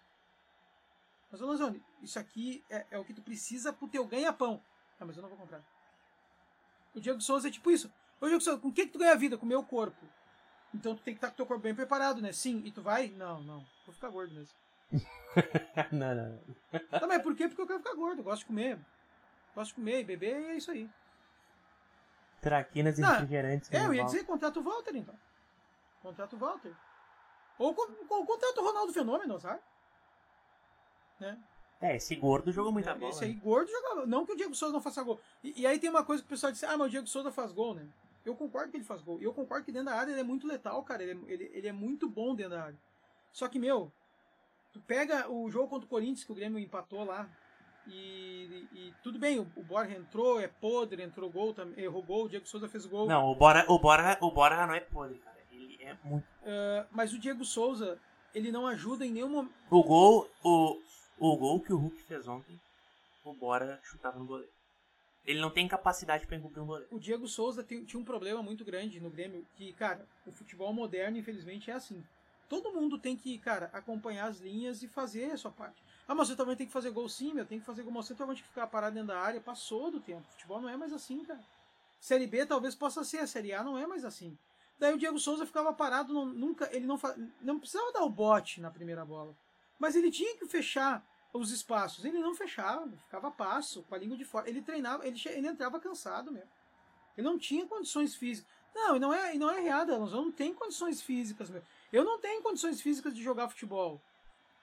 Mas, ô Lanzoni, isso aqui é, é o que tu precisa pro teu ganha-pão. Ah, mas eu não vou comprar. O Diego Souza é tipo isso. Ô Diego Souza, com o que, que tu ganha vida? Com o meu corpo. Então tu tem que estar com o teu corpo bem preparado, né? Sim. E tu vai? Não, não. Vou ficar gordo mesmo. *laughs* não, não, não. Mas por quê? Porque eu quero ficar gordo. Gosto de comer. Gosto de comer e beber e é isso aí. Traquinas e refrigerantes. É, eu ia dizer contrato o Walter, então. Contrato o Walter. Ou, ou contrato o Ronaldo Fenômeno, sabe? Né? É, esse gordo jogou muita é, bola. Esse aí, né? gordo jogava. Não que o Diego Souza não faça gol. E, e, aí tem uma coisa que o pessoal diz: ah, mas o Diego Souza faz gol, né? Eu concordo que ele faz gol. E eu concordo que dentro da área ele é muito letal, cara. Ele, é, ele, ele é muito bom dentro da área. Só que, meu, tu pega o jogo contra o Corinthians, que o Grêmio empatou lá. E, e, tudo bem, o, o Borja entrou, é podre, entrou gol, errou gol, o Diego Souza fez gol. Não, o Borja, o Borja, o Borja não é podre, cara. Ele é muito. Uh, mas o Diego Souza, ele não ajuda em nenhum momento. O gol, o, o gol que o Hulk fez ontem, o Bora chutava no goleiro. Ele não tem capacidade para encobrir um goleiro. O Diego Souza tem, tinha um problema muito grande no Grêmio, que, cara, o futebol moderno, infelizmente, é assim. Todo mundo tem que, cara, acompanhar as linhas e fazer a sua parte. Ah, mas você também tem que fazer gol sim, meu, tem que fazer gol. Você também tem que ficar parado dentro da área. Passou do tempo. Futebol não é mais assim, cara. Série B talvez possa ser, a Série A não é mais assim. Daí o Diego Souza ficava parado, não, nunca, ele não, não precisava dar o bote na primeira bola. Mas ele tinha que fechar os espaços. Ele não fechava, ficava passo, com a língua de fora. Ele treinava, ele, ele entrava cansado mesmo. Ele não tinha condições físicas. Não, e não é, não é reada, não tem condições físicas mesmo. Eu não tenho condições físicas de jogar futebol.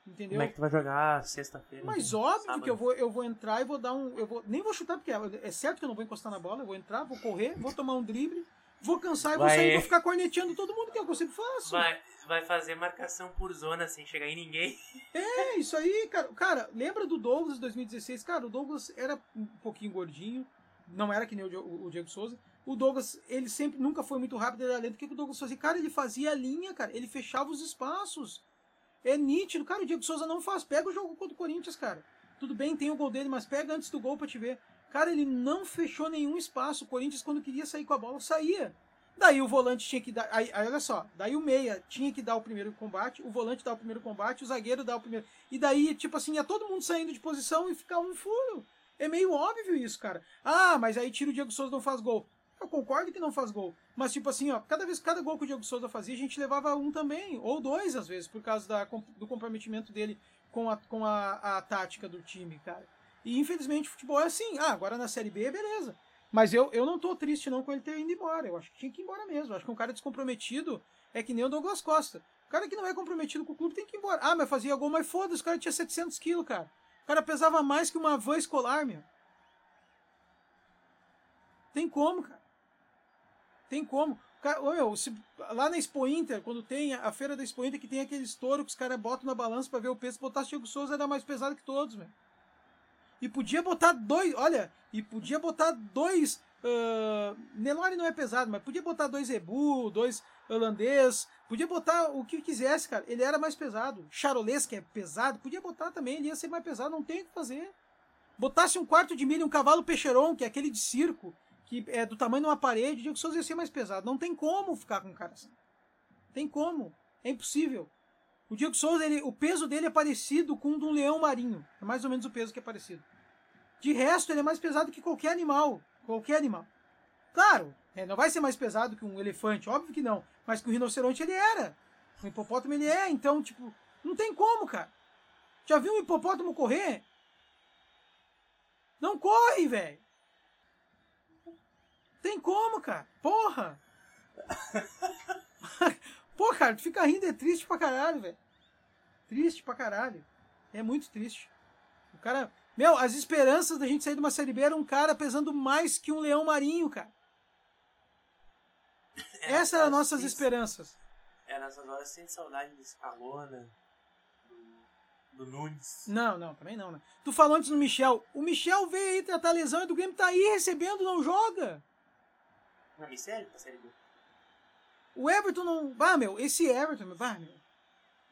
Entendeu? Como é que tu vai jogar sexta-feira? Mas óbvio sábado. que eu vou, eu vou entrar e vou dar um. Eu vou, nem vou chutar, porque é, é certo que eu não vou encostar na bola, eu vou entrar, vou correr, vou tomar um drible, vou cansar e vou sair, vou ficar corneteando todo mundo, que é o que eu sempre faço. Vai, vai fazer marcação por zona sem chegar em ninguém. É, isso aí, cara. Cara, lembra do Douglas 2016? Cara, o Douglas era um pouquinho gordinho, não era que nem o Diego Souza. O Douglas, ele sempre nunca foi muito rápido, ele era lento. O que, que o Douglas fazia? Cara, ele fazia a linha, cara. Ele fechava os espaços. É nítido. Cara, o Diego Souza não faz. Pega o jogo contra o Corinthians, cara. Tudo bem, tem o gol dele, mas pega antes do gol pra te ver. Cara, ele não fechou nenhum espaço. O Corinthians, quando queria sair com a bola, saía. Daí o volante tinha que dar. Aí, aí, olha só, daí o meia tinha que dar o primeiro combate, o volante dar o primeiro combate, o zagueiro dar o primeiro. E daí, tipo assim, ia todo mundo saindo de posição e ficar um furo. É meio óbvio isso, cara. Ah, mas aí tira o Diego Souza não faz gol. Eu concordo que não faz gol. Mas, tipo assim, ó, cada vez, cada gol que o Diego Souza fazia, a gente levava um também, ou dois, às vezes, por causa da, do comprometimento dele com, a, com a, a tática do time, cara. E infelizmente o futebol é assim. Ah, agora na Série B, beleza. Mas eu, eu não tô triste não com ele ter ido embora. Eu acho que tinha que ir embora mesmo. Eu acho que um cara descomprometido é que nem o Douglas Costa. O cara que não é comprometido com o clube tem que ir embora. Ah, mas fazia gol, mas foda-se, o cara tinha 700 quilos, cara. O cara pesava mais que uma van escolar, meu. Tem como, cara. Tem como. Cara, meu, se, lá na Expo Inter, quando tem a feira da Expo Inter, que tem aquele estouro que os caras botam na balança para ver o peso, se botasse Diego Souza era mais pesado que todos, meu. E podia botar dois, olha, e podia botar dois. Uh, Nelore não é pesado, mas podia botar dois Ebu, dois holandês, podia botar o que quisesse, cara. Ele era mais pesado. Charolês, que é pesado, podia botar também, ele ia ser mais pesado, não tem o que fazer. Botasse um quarto de milho, um cavalo peixeron, que é aquele de circo, que é do tamanho de uma parede, Diego Souza ia ser mais pesado. Não tem como ficar com um cara assim. Tem como. É impossível. O Diego Souza, ele, o peso dele é parecido com o de um leão marinho. É mais ou menos o peso que é parecido. De resto, ele é mais pesado que qualquer animal. Qualquer animal. Claro, é, não vai ser mais pesado que um elefante, óbvio que não. Mas que o rinoceronte ele era. O hipopótamo ele é, então, tipo, não tem como, cara. Já viu um hipopótamo correr? Não corre, velho. Tem como, cara. Porra! *laughs* Pô, cara, tu fica rindo é triste pra caralho, velho. Triste pra caralho. É muito triste. O cara. Meu, as esperanças da gente sair de uma série B era um cara pesando mais que um leão marinho, cara. É, Essas eram nossas esperanças. É, nessas horas sem saudade do Scalona, do, do Nunes. Não, não, também não, né? Tu falou antes do Michel. O Michel veio aí tratar a lesão e do Grêmio tá aí recebendo, não joga. Me sério, pra série B. O Everton não. Ah, meu, esse Everton, meu, ah, meu.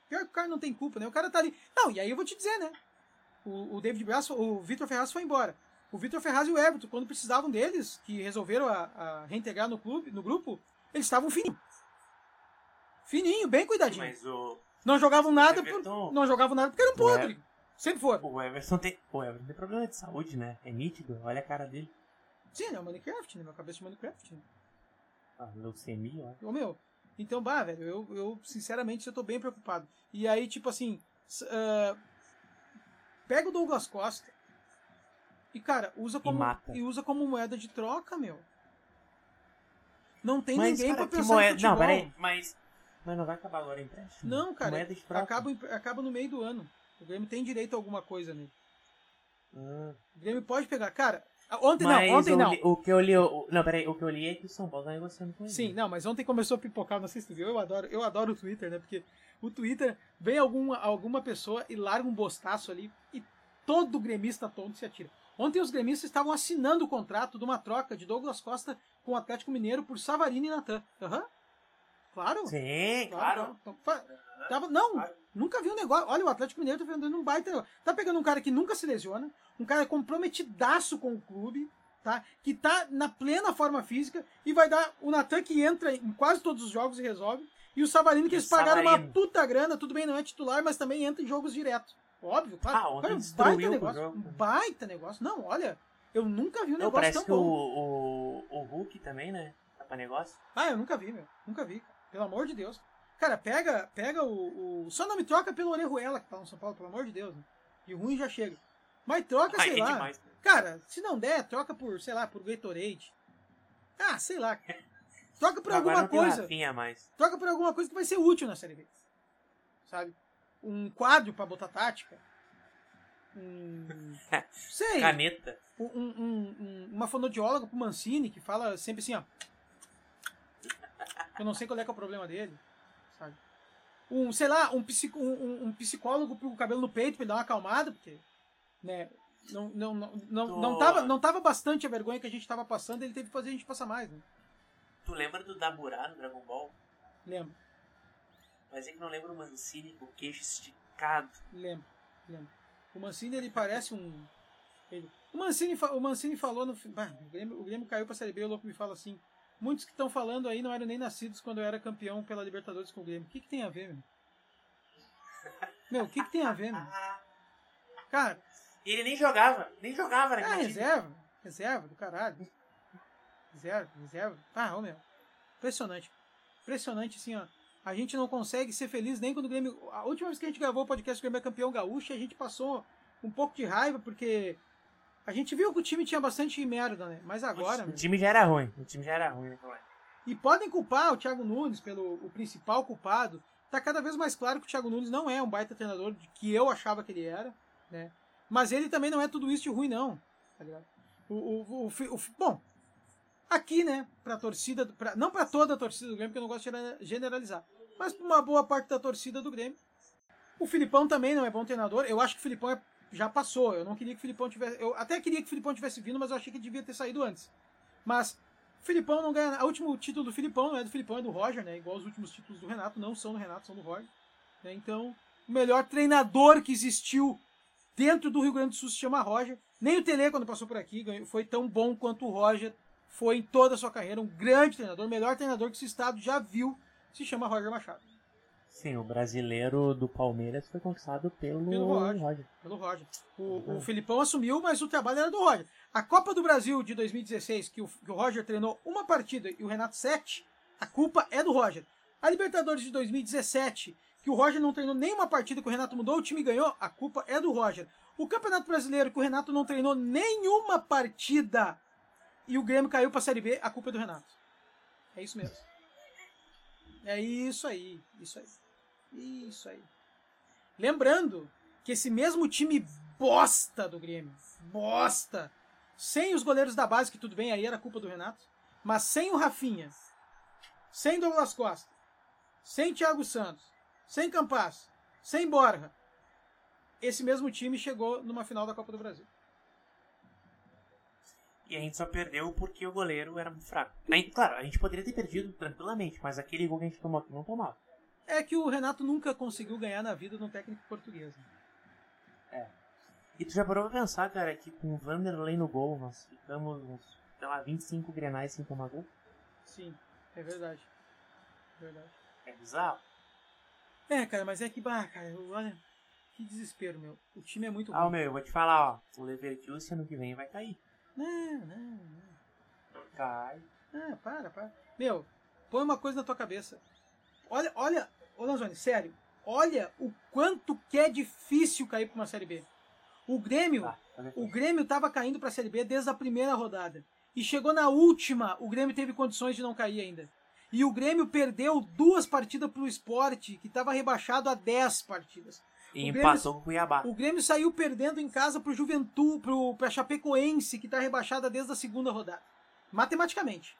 Pior que o cara não tem culpa, né? O cara tá ali. Não, e aí eu vou te dizer, né? O, o David Braz, o Vitor Ferraz foi embora. O Vitor Ferraz e o Everton, quando precisavam deles, que resolveram a, a reintegrar no clube, no grupo, eles estavam fininho. Fininho, bem cuidadinho. Mas o. Não jogavam nada Everton... por, não jogavam nada porque eram podres. Sempre foram. O Everton tem. O Everton tem problema de saúde, né? É nítido, olha a cara dele. Sim, é o Minecraft, né? Minha cabeça de Minecraft. Né? Ah, leucemia, ó. Ô meu, então, bah, velho, eu, eu sinceramente eu tô bem preocupado. E aí, tipo assim, uh, pega o Douglas Costa e, cara, usa como, e, e, usa como moeda de troca, meu. Não tem mas, ninguém cara, pra pensar moeda... Não, peraí, mas... Mas não vai acabar agora o empréstimo? Não, cara, acaba, acaba no meio do ano. O Grêmio tem direito a alguma coisa nele. Hum. O Grêmio pode pegar. Cara, Ontem mas não, ontem o, não. O que eu li, o, não, peraí, o que eu li é que o São Paulo tá negociando com ele. Sim, não, mas ontem começou a pipocar, não sei se tu viu, eu adoro, eu adoro o Twitter, né? Porque o Twitter vem alguma, alguma pessoa e larga um bostaço ali e todo gremista tonto se atira. Ontem os gremistas estavam assinando o contrato de uma troca de Douglas Costa com o Atlético Mineiro por Savarino e Natan. Aham. Uhum. Claro. Sim, claro. claro. Tava, não, nunca vi um negócio. Olha, o Atlético Mineiro tá vendendo um baita. Tá pegando um cara que nunca se lesiona, um cara comprometidaço com o clube, tá? Que tá na plena forma física e vai dar o Natan que entra em quase todos os jogos e resolve. E o Savarino que eles pagaram Savarino. uma puta grana, tudo bem, não é titular, mas também entra em jogos direto. Óbvio, claro. Ah, cara, baita negócio. Um baita negócio. Não, olha, eu nunca vi um negócio parece tão que bom. O, o, o Hulk também, né? Tá pra negócio. Ah, eu nunca vi, meu. Nunca vi. Pelo amor de Deus. Cara, pega, pega o, o... Só não me troca pelo Orejuela, que tá no São Paulo, pelo amor de Deus. Né? E ruim já chega. Mas troca, sei lá. Demais, né? Cara, se não der, troca por, sei lá, por Gatorade. Ah, sei lá. Troca por Agora alguma coisa. mais. Troca por alguma coisa que vai ser útil na série B. Sabe? Um quadro para botar tática. Um. *laughs* sei. Caneta. Um, um, um, uma fonoaudióloga pro Mancini que fala sempre assim, ó. Eu não sei qual é, que é o problema dele. Sabe? Um, sei lá, um, psico, um, um psicólogo pro cabelo no peito pra ele dar uma acalmada, porque. Né, Não, não, não, não, não, tava, não tava bastante a vergonha que a gente tava passando, ele teve que fazer a gente passar mais, né? Tu lembra do Daburá no Dragon Ball? Lembro. Mas é que não lembra o Mancini com o queixo esticado. Lembro, lembro. O Mancini, ele parece um... Ele... O, Mancini, o Mancini falou no... Ah, o, Grêmio, o Grêmio caiu pra Série B, o louco me fala assim... Muitos que estão falando aí não eram nem nascidos quando eu era campeão pela Libertadores com o Grêmio. O que, que tem a ver, meu? Meu, o que, que tem a ver, meu? Cara. Ele nem jogava, nem jogava naquele Ah, reserva. Reserva do caralho. Reserva, reserva. Ah, ô meu. Impressionante. Impressionante, assim, ó. A gente não consegue ser feliz nem quando o Grêmio. A última vez que a gente gravou o podcast do Grêmio é campeão gaúcho, a gente passou um pouco de raiva, porque a gente viu que o time tinha bastante merda, né? Mas agora. O, time já era ruim. O time já era ruim, né, E podem culpar o Thiago Nunes pelo o principal culpado. Tá cada vez mais claro que o Thiago Nunes não é um baita treinador que eu achava que ele era, né? Mas ele também não é tudo isso de ruim, não. Tá ligado? O, o, o, o, bom, aqui, né, pra torcida, pra, não para toda a torcida do Grêmio, porque eu não gosto de generalizar, mas pra uma boa parte da torcida do Grêmio. O Filipão também não é bom treinador. Eu acho que o Filipão é, já passou. Eu não queria que o Filipão tivesse. Eu até queria que o Filipão tivesse vindo, mas eu achei que devia ter saído antes. Mas o Filipão não ganha. O último título do Filipão não é do Filipão, é do Roger, né? Igual os últimos títulos do Renato, não são do Renato, são do Roger. Né? Então, o melhor treinador que existiu dentro do Rio Grande do Sul se chama Roger. Nem o Tele, quando passou por aqui, foi tão bom quanto o Roger foi em toda a sua carreira. Um grande treinador, o melhor treinador que esse estado já viu, se chama Roger Machado. Sim, o brasileiro do Palmeiras foi conquistado pelo, pelo Roger, Roger. Pelo Roger. O, o Filipão assumiu, mas o trabalho era do Roger. A Copa do Brasil de 2016, que o, que o Roger treinou uma partida e o Renato sete, a culpa é do Roger. A Libertadores de 2017, que o Roger não treinou nenhuma partida que o Renato mudou, o time ganhou, a culpa é do Roger. O Campeonato Brasileiro, que o Renato não treinou nenhuma partida e o Grêmio caiu para a Série B, a culpa é do Renato. É isso mesmo. É isso aí, isso aí. Isso aí. Lembrando que esse mesmo time bosta do Grêmio, bosta, sem os goleiros da base, que tudo bem, aí era culpa do Renato, mas sem o Rafinha, sem Douglas Costa, sem Thiago Santos, sem Campas, sem Borja, esse mesmo time chegou numa final da Copa do Brasil. E a gente só perdeu porque o goleiro era muito fraco. Claro, a gente poderia ter perdido tranquilamente, mas aquele gol que a gente tomou aqui não tomava. É que o Renato nunca conseguiu ganhar na vida no técnico português. Né? É. E tu já parou pra pensar, cara, que com o Vanderlei no gol, nós ficamos uns, sei lá, 25 grenais sem tomar gol? Sim, é verdade. É verdade. É bizarro. É, cara, mas é que, bah, cara, olha, que desespero, meu. O time é muito Ah, meu, eu vou te falar, ó. O Leverkusen ano que vem vai cair. Não, não, não. Cai. Ah, para, para. Meu, põe uma coisa na tua cabeça. Olha, olha, ô Lanzoni, sério. Olha o quanto que é difícil cair para uma Série B. O Grêmio, ah, o Grêmio tava caindo para a Série B desde a primeira rodada. E chegou na última, o Grêmio teve condições de não cair ainda. E o Grêmio perdeu duas partidas pro esporte, que estava rebaixado a 10 partidas. E o empatou com o Cuiabá. O Grêmio saiu perdendo em casa pro Juventude, pro, pra Chapecoense, que tá rebaixada desde a segunda rodada. Matematicamente.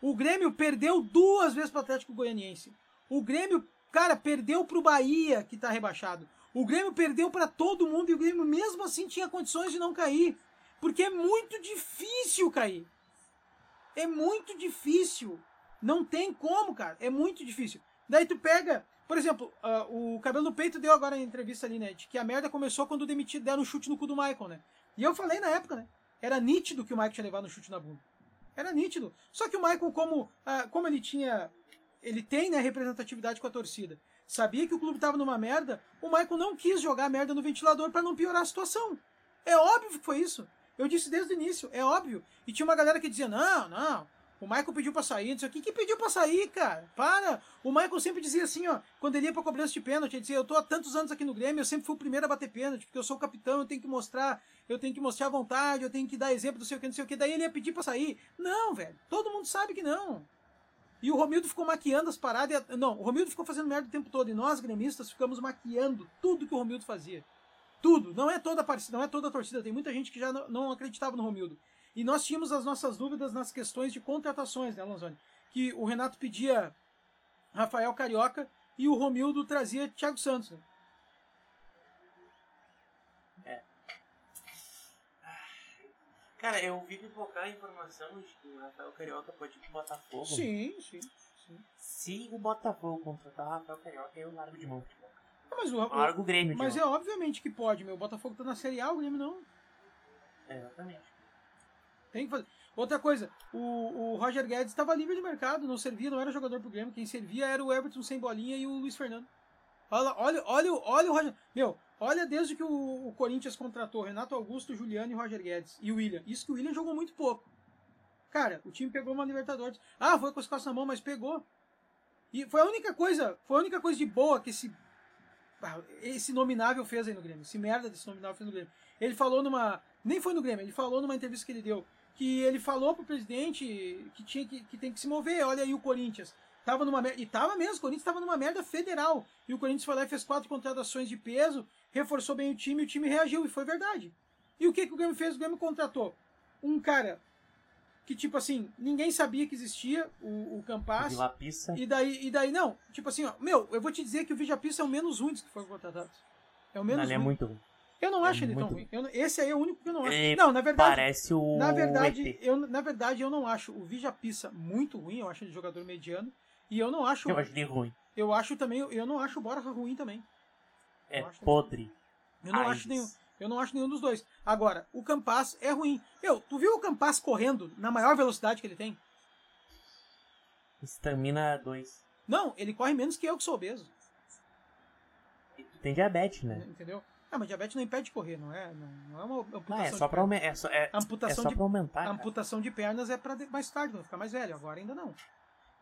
O Grêmio perdeu duas vezes pro Atlético Goianiense. O Grêmio, cara, perdeu pro Bahia, que tá rebaixado. O Grêmio perdeu para todo mundo e o Grêmio mesmo assim tinha condições de não cair. Porque é muito difícil cair. É muito difícil. Não tem como, cara. É muito difícil. Daí tu pega por exemplo, uh, o Cabelo do Peito deu agora em entrevista ali, né? De que a merda começou quando o demitido deram um chute no cu do Michael, né? E eu falei na época, né? Era nítido que o Michael tinha levado um chute na bunda. Era nítido. Só que o Michael, como, uh, como ele tinha. Ele tem, né, representatividade com a torcida. Sabia que o clube tava numa merda, o Michael não quis jogar merda no ventilador para não piorar a situação. É óbvio que foi isso. Eu disse desde o início, é óbvio. E tinha uma galera que dizia: não, não, o Michael pediu pra sair, não sei o que. que pediu pra sair, cara? Para! O Michael sempre dizia assim, ó, quando ele ia pra cobrança de pênalti, ele dizia, eu tô há tantos anos aqui no Grêmio, eu sempre fui o primeiro a bater pênalti, porque eu sou o capitão, eu tenho que mostrar, eu tenho que mostrar a vontade, eu tenho que dar exemplo do sei o que, não sei o que. Daí ele ia pedir pra sair. Não, velho. Todo mundo sabe que não. E o Romildo ficou maquiando as paradas. E... Não, o Romildo ficou fazendo merda o tempo todo. E nós, gremistas, ficamos maquiando tudo que o Romildo fazia. Tudo. Não é toda a não é toda a torcida. Tem muita gente que já não, não acreditava no Romildo. E nós tínhamos as nossas dúvidas nas questões de contratações, né, Lanzoni? Que o Renato pedia Rafael Carioca e o Romildo trazia Thiago Santos. Né? É. Cara, eu vi pipocar a informação de que o Rafael Carioca pode ir pro Botafogo. Sim, sim, sim. Se o Botafogo contratar o Rafael Carioca, eu largo de mão. Ah, Mas, o, largo o Grêmio mas é obviamente que pode, meu. O Botafogo tá na Série A, o Grêmio não. É, exatamente. Tem que fazer. Outra coisa, o, o Roger Guedes estava livre de mercado, não servia, não era jogador pro Grêmio. Quem servia era o Everton sem bolinha e o Luiz Fernando. Olha, olha, olha, olha o Roger. Meu, olha desde que o, o Corinthians contratou Renato Augusto, Juliano e Roger Guedes. E o William. Isso que o William jogou muito pouco. Cara, o time pegou uma Libertadores. Ah, foi com as costas na mão, mas pegou. E foi a única coisa, foi a única coisa de boa que esse ah, esse nominável fez aí no Grêmio. Esse merda desse nominável fez no Grêmio. Ele falou numa. Nem foi no Grêmio, ele falou numa entrevista que ele deu. Que ele falou pro presidente que, tinha que, que tem que se mover. Olha aí o Corinthians. Tava numa merda. E tava mesmo, o Corinthians tava numa merda federal. E o Corinthians foi lá e fez quatro contratações de peso, reforçou bem o time e o time reagiu. E foi verdade. E o que, que o Grêmio fez? O Grêmio contratou um cara que, tipo assim, ninguém sabia que existia, o, o Campas. Vila Pissa. E daí, e daí, não, tipo assim, ó, meu, eu vou te dizer que o Vijapista é o menos ruim dos que foram contratados. É o menos Ele é ruim. muito ruim. Eu não é acho ele tão ruim. Eu não- esse aí é o único que eu não acho. Ele não, na verdade, Parece o. na verdade, ET. eu, na verdade, eu não acho o Vijapista muito ruim, eu acho ele jogador mediano. E eu não acho. Eu acho ele ruim. Eu acho também, eu não acho o Borja ruim também. É Eu podre. Eu não acho nenhum. Eu não acho nenhum dos dois. Agora, o Campas é ruim. Meu, tu viu o Campas correndo na maior velocidade que ele tem? Estamina 2. Não, ele corre menos que eu que sou obeso. Tem diabetes, né? Entendeu? Ah, mas diabetes não impede de correr, não é? Não, é uma amputação. Não, é de só pra, é só, é, é Amputação só de- pra aumentar. A amputação de pernas é pra mais tarde, não ficar mais velho. Agora ainda não.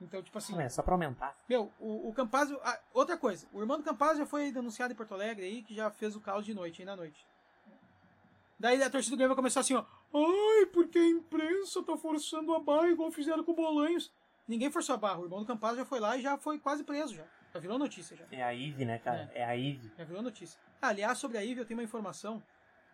Então, tipo assim, é só pra aumentar. meu, o, o Campazzo. ah, outra coisa, o irmão do Campazzo já foi denunciado em Porto Alegre aí, que já fez o caos de noite, aí na noite. Daí a torcida do Grêmio vai começar assim, ó. Ai, porque a imprensa tá forçando a barra igual fizeram com o Bolanhos. Ninguém forçou a barra, o irmão do Campazzo já foi lá e já foi quase preso já. Já virou notícia já. É a Ive, né, cara? É, a Ive. Já virou notícia. Aliás, sobre a Ivy, eu tenho uma informação.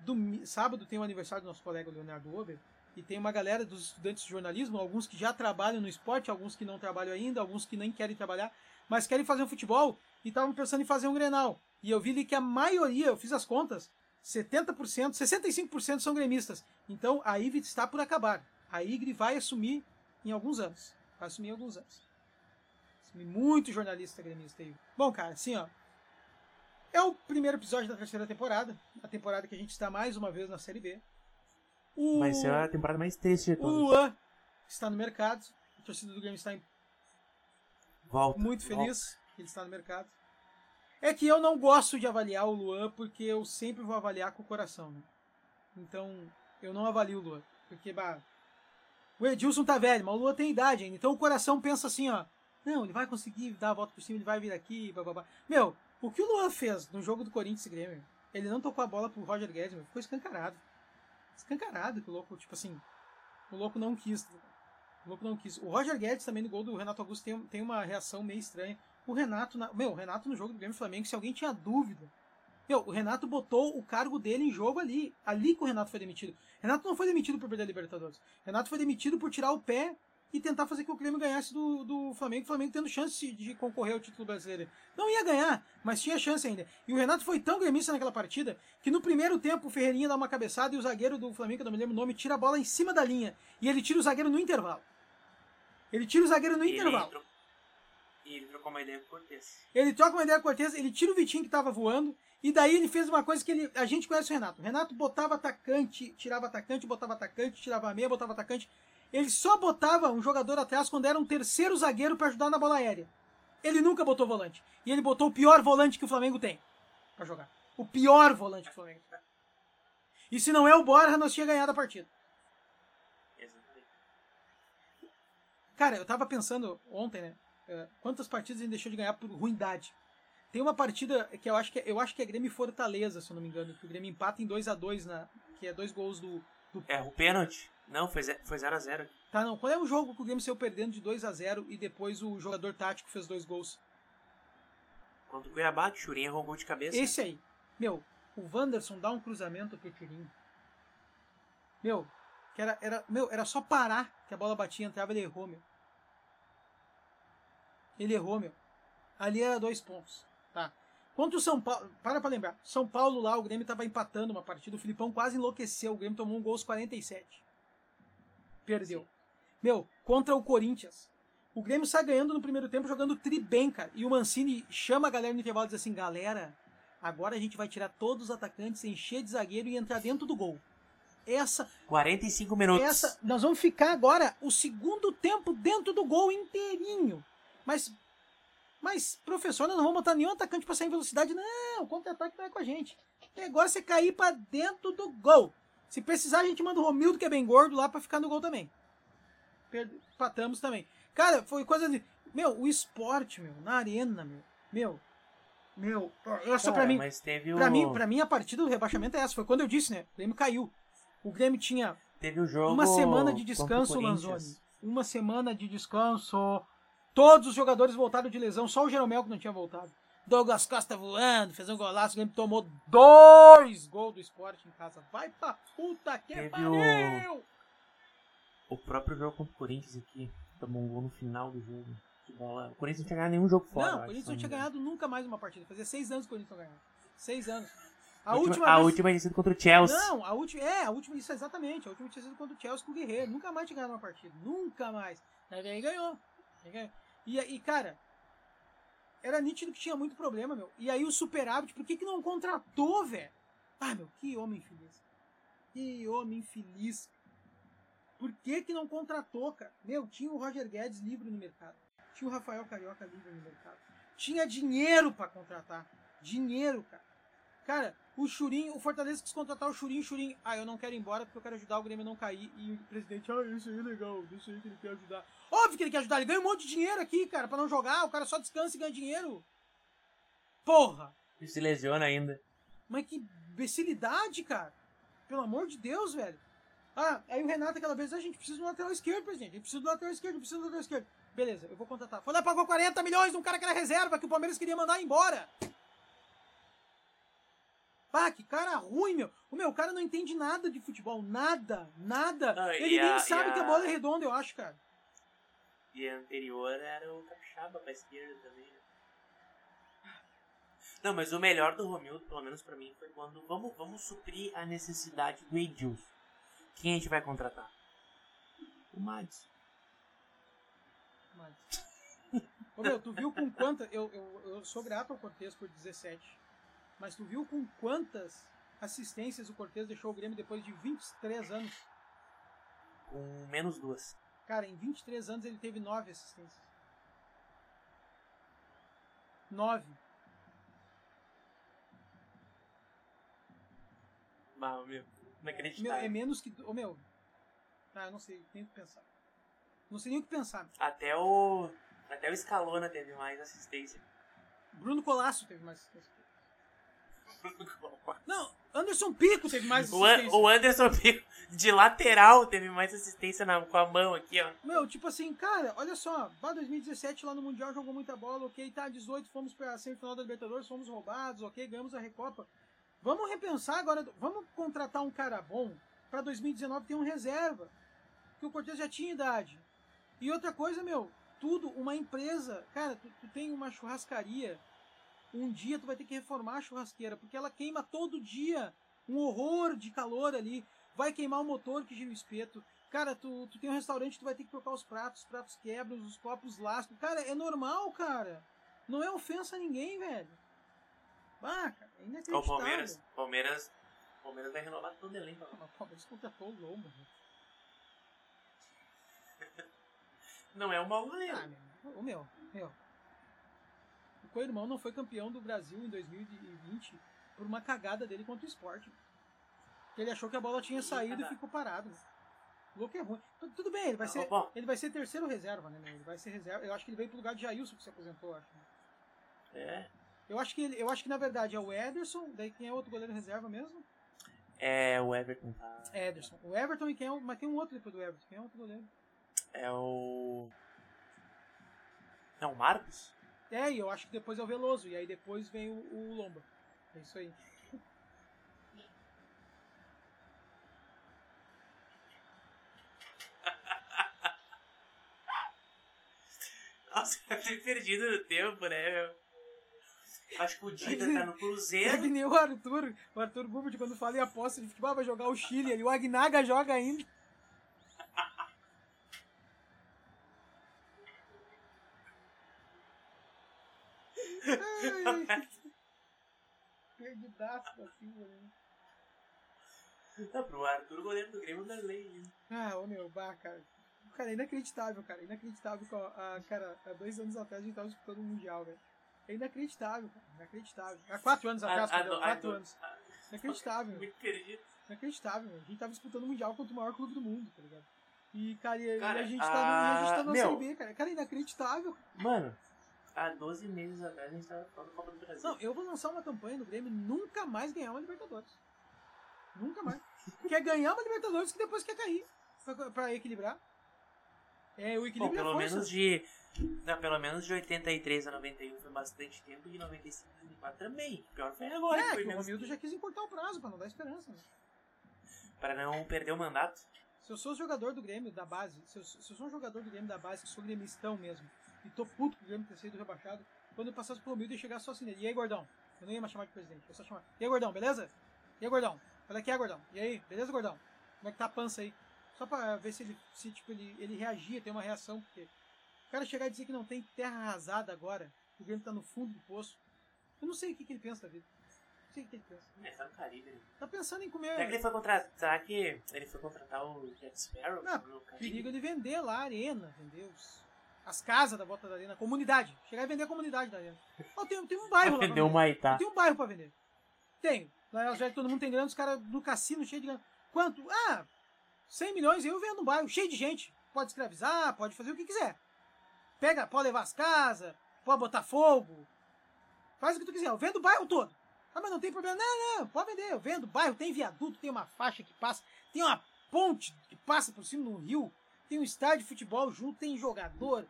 Domi- Sábado tem o aniversário do nosso colega Leonardo Ober. E tem uma galera dos estudantes de jornalismo, alguns que já trabalham no esporte, alguns que não trabalham ainda, alguns que nem querem trabalhar, mas querem fazer um futebol e estavam pensando em fazer um Grenal. E eu vi ali que a maioria, eu fiz as contas, 70%, 65% são gremistas. Então a Ivy está por acabar. A Igre vai assumir em alguns anos. Vai assumir em alguns anos. Assumir muito jornalista gremista aí. Bom, cara, assim, ó. É o primeiro episódio da terceira temporada. A temporada que a gente está mais uma vez na Série B. O, Vai ser a temporada mais triste de o todas. Luan está no mercado. A torcida do Grêmio está Volta. muito volta. feliz que ele está no mercado. É que eu não gosto de avaliar o Luan porque eu sempre vou avaliar com o coração. Né? Então, eu não avalio o Luan. Porque, bah, o Edilson tá velho, mas o Luan tem idade ainda. Então o coração pensa assim, ó. Não, ele vai conseguir dar a volta por cima, ele vai vir aqui, blá, blá, blá. Meu, o que o Luan fez no jogo do Corinthians e Grêmio, ele não tocou a bola pro Roger Guedes, meu, ficou escancarado. Escancarado que o louco, tipo assim, o louco não quis. O louco não quis. O Roger Guedes também no gol do Renato Augusto tem, tem uma reação meio estranha. O Renato, na, meu, o Renato no jogo do Grêmio Flamengo, se alguém tinha dúvida, meu, o Renato botou o cargo dele em jogo ali. Ali que o Renato foi demitido. Renato não foi demitido por perder a Libertadores. Renato foi demitido por tirar o pé e tentar fazer que o Grêmio ganhasse do, do Flamengo. O Flamengo tendo chance de concorrer ao título brasileiro. Não ia ganhar, mas tinha chance ainda. E o Renato foi tão gremista naquela partida que no primeiro tempo o Ferreirinha dá uma cabeçada e o zagueiro do Flamengo, que eu não me lembro o nome, tira a bola em cima da linha. E ele tira o zagueiro no intervalo. Ele tira o zagueiro no ele intervalo. tro- E ele trocou uma ideia com o Cortez. Ele troca uma ideia com o Cortez, ele tira o Vitinho que tava voando, e daí ele fez uma coisa que ele, a gente conhece o Renato. O Renato botava atacante, tirava atacante, botava atacante, tirava meia, botava atacante. Ele só botava um jogador atrás quando era um terceiro zagueiro para ajudar na bola aérea. Ele nunca botou volante. E ele botou o pior volante que o Flamengo tem para jogar. O pior volante que o Flamengo tem. E se não é o Borja, nós tinha ganhado a partida. Cara, eu tava pensando ontem, né? eh, Quantas partidas ele deixou de ganhar por ruindade? Tem uma partida que eu acho que é, eu acho que é Grêmio Fortaleza, se eu não me engano, que o Grêmio empata em 2 a 2 na, que é dois gols do, do É, o pênalti. Não, foi 0x0. Tá, não. Qual é o jogo que o Grêmio saiu perdendo de 2 a 0 e depois o jogador tático fez dois gols? Contra o Cuiabá, o Churinha errou um gol de cabeça. Esse aí. Meu, o Wanderson dá um cruzamento pro Turinho. Meu, que era, era, meu, era só parar que a bola batia, entrava, ele errou, meu. Ele errou, meu. Ali era dois pontos, tá? Contra o São Paulo, para pra lembrar, São Paulo lá, o Grêmio tava empatando uma partida, o Filipão quase enlouqueceu, o Grêmio tomou um gol aos 47. Perdeu. Sim. Meu, contra o Corinthians. O Grêmio sai ganhando no primeiro tempo jogando tri bem, cara. E o Mancini chama a galera no intervalo e diz assim: galera, agora a gente vai tirar todos os atacantes, encher de zagueiro e entrar dentro do gol. Essa. 45 minutos. Essa, nós vamos ficar agora o segundo tempo dentro do gol inteirinho. Mas. Mas, professor, nós não vamos botar nenhum atacante para sair em velocidade. Não, o contra-ataque vai com a gente. O negócio é cair para dentro do gol. Se precisar, a gente manda o Romildo, que é bem gordo, lá para ficar no gol também. Patamos também. Cara, foi coisa de. Meu, o esporte, meu, na arena, meu. Meu. Meu, essa Cara, pra mim. Mas teve o... pra, mim, pra mim, a partida do rebaixamento é essa. Foi quando eu disse, né? O Grêmio caiu. O Grêmio tinha teve o jogo uma semana de descanso, Lanzoni. Uma semana de descanso. Todos os jogadores voltaram de lesão, só o Jeromel que não tinha voltado. Douglas Costa voando, fez um golaço, o Grêmio tomou dois gols do esporte em casa. Vai pra puta que teve pariu! O... o próprio jogo contra o Corinthians aqui tomou um gol no final do jogo. Bola. O Corinthians não tinha ganhado nenhum jogo fora. Não, o Corinthians não tinha ganhado nunca mais uma partida. Fazia seis anos que o Corinthians não ganhava. Seis anos. A, última, última a vez... última tinha sido contra o Chelsea. Não, a última. É, a última, isso exatamente. A última tinha sido contra o Chelsea com o Guerreiro. Nunca mais tinha ganhado uma partida. Nunca mais. Aí, aí ganhou. E, e, cara, era nítido que tinha muito problema, meu. E aí o superávit, por que, que não contratou, velho? Ah, meu, que homem feliz. Que homem feliz. Por que, que não contratou, cara? Meu, tinha o Roger Guedes livre no mercado. Tinha o Rafael Carioca livre no mercado. Tinha dinheiro para contratar. Dinheiro, cara. Cara, o Churinho, o Fortaleza quis contratar o Churinho, o Churinho, ah, eu não quero ir embora porque eu quero ajudar o Grêmio a não cair. E o presidente, ah, isso aí é legal, isso aí que ele quer ajudar. Óbvio que ele quer ajudar, ele ganha um monte de dinheiro aqui, cara, pra não jogar, o cara só descansa e ganha dinheiro. Porra! E se lesiona ainda. Mas que imbecilidade, cara. Pelo amor de Deus, velho. Ah, aí o Renato aquela vez, a gente precisa de um lateral esquerdo, presidente. A gente precisa de um lateral esquerdo, precisa de um lateral esquerdo. Beleza, eu vou contratar. Foi lá, pagou 40 milhões de um cara que era reserva, que o Palmeiras queria mandar embora. Pá, que cara ruim, meu. O meu cara não entende nada de futebol. Nada, nada. Não, Ele nem a, sabe a... que a bola é redonda, eu acho, cara. E a anterior era o Capixaba pra esquerda também, né? Não, mas o melhor do Romildo, pelo menos pra mim, foi quando vamos, vamos suprir a necessidade do Edilson. Quem a gente vai contratar? O Mads. Mads. Ô meu, tu viu com quanta. Eu, eu, eu sou grato ao Cortez por 17. Mas tu viu com quantas assistências o Cortez deixou o Grêmio depois de 23 anos? Com menos duas. Cara, em 23 anos ele teve nove assistências. Nove. Mal, meu. Inacreditável. Meu, é menos que. Ô, meu. Ah, eu não sei, tenho que pensar. Não sei nem o que pensar. Até o. Até o Scalona teve mais assistência. Bruno Colasso teve mais assistência. Não, Anderson Pico teve mais assistência. O, Anderson Pico, de lateral, teve mais assistência na, com a mão aqui, ó. Meu, tipo assim, cara, olha só. Bah, 2017 lá no Mundial jogou muita bola, ok. Tá, 18 fomos pra semifinal da Libertadores, fomos roubados, ok. Ganhamos a Recopa. Vamos repensar agora, vamos contratar um cara bom pra 2019 ter um reserva. Que o Cortez já tinha idade. E outra coisa, meu, tudo, uma empresa. Cara, tu, tu tem uma churrascaria um dia tu vai ter que reformar a churrasqueira, porque ela queima todo dia. Um horror de calor ali. Vai queimar o motor que gira o espeto. Cara, tu, tu tem um restaurante, tu vai ter que trocar os pratos, os pratos quebram, os copos lascam. Cara, é normal, cara. Não é ofensa a ninguém, velho. Ah, cara, é inacreditável. O Palmeiras, Palmeiras, Palmeiras vai renovar todo o elenco. O Palmeiras contratou o Lomba. *laughs* Não é um mau goleiro. Ah, meu, o meu, meu, co-irmão não foi campeão do Brasil em 2020 por uma cagada dele contra o esporte. Ele achou que a bola tinha saído e ficou parado. O louco é ruim. Tudo bem, ele vai ser, ele vai ser terceiro reserva, né? Ele vai ser reserva. Eu acho que ele veio pro lugar de Jailson que se aposentou, acho. Né? É. Eu acho que ele, eu acho que na verdade é o Ederson, daí quem é outro goleiro reserva mesmo? É o Everton. Tá? Ederson. O Everton e quem é o, mas tem um outro depois do Everton. Quem é outro goleiro? É o É o Marcos? É, e eu acho que depois é o Veloso, e aí depois vem o, o Lomba. É isso aí. *laughs* Nossa, eu ter perdido no tempo, né, meu? Acho que o Dida tá no Cruzeiro. *laughs* É que nem o Arthur, o Arthur Gubert, quando fala em aposta de futebol, vai jogar o Chile, ali o Agnaga joga ainda. Né? Tá pro Arthur, goleiro do Grêmio da lei. Né? Ah, ô meu, bah, cara. Cara, é inacreditável, cara. Inacreditável. A, cara, há dois anos atrás a gente tava disputando o Mundial, velho. É inacreditável, cara. Inacreditável. Há quatro anos atrás, a, perdão. A, quatro a, anos. Inacreditável. *laughs* Muito perdido. Inacreditável, A gente tava disputando o Mundial contra o maior clube do mundo, tá ligado? E, cara, e, cara, a gente tá, no, a gente tá no meu, Série B, cara. Cara, inacreditável. Mano, há 12 meses atrás a gente tava falando da Copa do Brasil. Não, eu vou lançar uma campanha no Grêmio nunca mais ganhar uma Libertadores. Nunca mais. quer ganhar uma Libertadores que depois quer cair. Pra, pra equilibrar. É, o equilíbrio Bom, pelo é menos de. Não, pelo menos de 83 a 91 foi bastante tempo e de 95 a 94 também. Pior foi agora. É, que o Romildo já quis encurtar o prazo pra não dar esperança. Né? Para não perder o mandato. Se eu sou jogador do Grêmio da base, se eu, se eu sou um jogador do Grêmio da base, que sou gremistão mesmo, e tô puto com o Grêmio ter sido rebaixado, quando eu passasse pro Romildo e chegasse só assim nele, e aí, gordão? Eu não ia mais chamar de presidente, eu só chamar, e aí, gordão, beleza? E aí, gordão? Olha aqui, gordão. E aí, beleza, gordão? Como é que tá a pança aí? Só pra ver se ele, se, tipo, ele, ele reagia, tem uma reação, porque o cara chegar e dizer que não tem terra arrasada agora, que o Grêmio tá no fundo do poço, eu não sei o que, que ele pensa da vida. Não sei o que ele pensa. É, tá no Caribe. Né? Tá pensando em comer. Será que ele foi contratar, será que ele foi contratar o Jack Sparrow? Não, perigo ele vender lá a arena, vender os, as casas da volta da arena, a comunidade. Chegar e vender a comunidade da arena. Oh, tem, tem um bairro lá. Vender o Maitá. Tem um bairro pra vender. Tem. Lá já todo mundo tem grana, os caras no cassino cheio de grana. Quanto? Ah, 100 milhões eu vendo um bairro cheio de gente. Pode escravizar, pode fazer o que quiser. Pega, pode levar as casas, pode botar fogo. Faz o que tu quiser, eu vendo o bairro todo. Ah, mas não tem problema. Não, não, pode vender. Eu vendo bairro, tem viaduto, tem uma faixa que passa, tem uma ponte que passa por cima do rio, tem um estádio de futebol junto, tem jogador,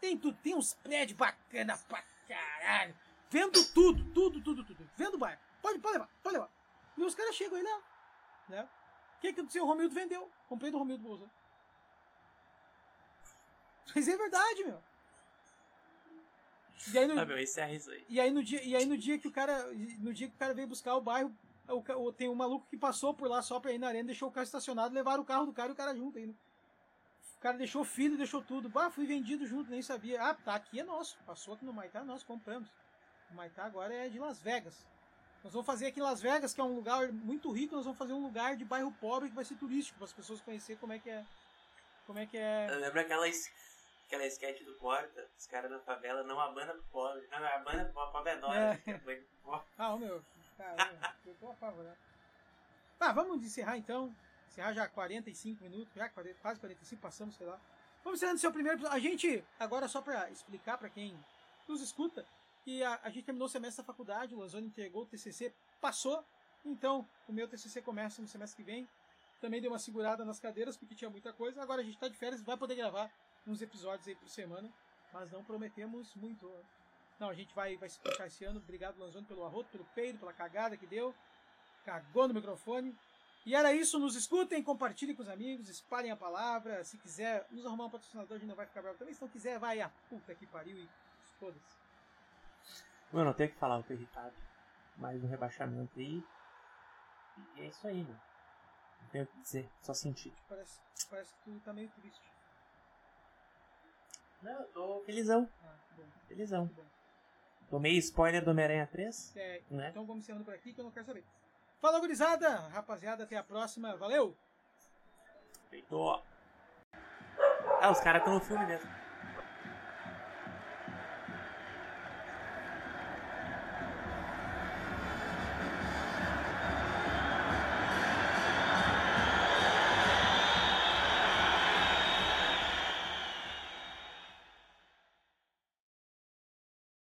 tem tudo, tem uns prédios bacana pra caralho. Vendo tudo, tudo, tudo, tudo. Vendo o bairro. Pode, pode levar, pode levar. E os caras chegam aí lá. Né? O que, que aconteceu? O Romildo vendeu. Comprei do Romildo Bolsa. Mas é verdade, meu. E aí, no, ah, meu, isso é isso aí. E aí no dia, e aí no dia que o cara, no dia que o cara veio buscar o bairro, o, tem um maluco que passou por lá só pra ir na arena, deixou o carro estacionado, levaram o carro do cara e o cara junto ainda. O cara deixou filho, deixou tudo. Bah, fui vendido junto, nem sabia. Ah, tá aqui é nosso. Passou aqui no Maitá, nós compramos. O Maitá agora é de Las Vegas. Nós vamos fazer aqui em Las Vegas, que é um lugar muito rico, nós vamos fazer um lugar de bairro pobre que vai ser turístico, para as pessoas conhecerem como é que é. Como é que é. Lembra aquela, aquela sketch do Porta? Os caras da favela não abana pro pobre. Não, abana pro pobre é nós. É. *laughs* Né? ah, o meu. Cara, eu tô apavorado. Tá, vamos encerrar então. Encerrar já 45 minutos, já quase 45, passamos, sei lá. Vamos encerrando seu primeiro episódio. A gente, agora só para explicar para quem nos escuta, e a, a gente terminou o semestre da faculdade, o Lanzoni entregou o TCC, passou. Então, o meu TCC começa no semestre que vem. Também deu uma segurada nas cadeiras, porque tinha muita coisa. Agora a gente está de férias, vai poder gravar uns episódios aí por semana. Mas não prometemos muito. Não, a gente vai, vai se explicar esse ano. Obrigado, Lanzoni, pelo arroto, pelo peido, pela cagada que deu. Cagou no microfone. E era isso, nos escutem, compartilhem com os amigos, espalhem a palavra. Se quiser nos arrumar um patrocinador, a gente não vai ficar bravo também. Se não quiser, vai a puta que pariu e foda-se. Mano, eu tenho que falar, eu tô irritado. Mais um rebaixamento aí. E é isso aí, mano. Não tenho o que dizer, só sentir. Parece, parece que tu tá meio triste. Não, eu tô felizão. Ah, bom. Felizão. Bom. Tomei spoiler do Homem-Aranha 3. É, né? então vamos encerrando por aqui que eu não quero saber. Fala, gurizada! Rapaziada, até a próxima. Valeu! Feito! Ah, os caras estão no filme mesmo.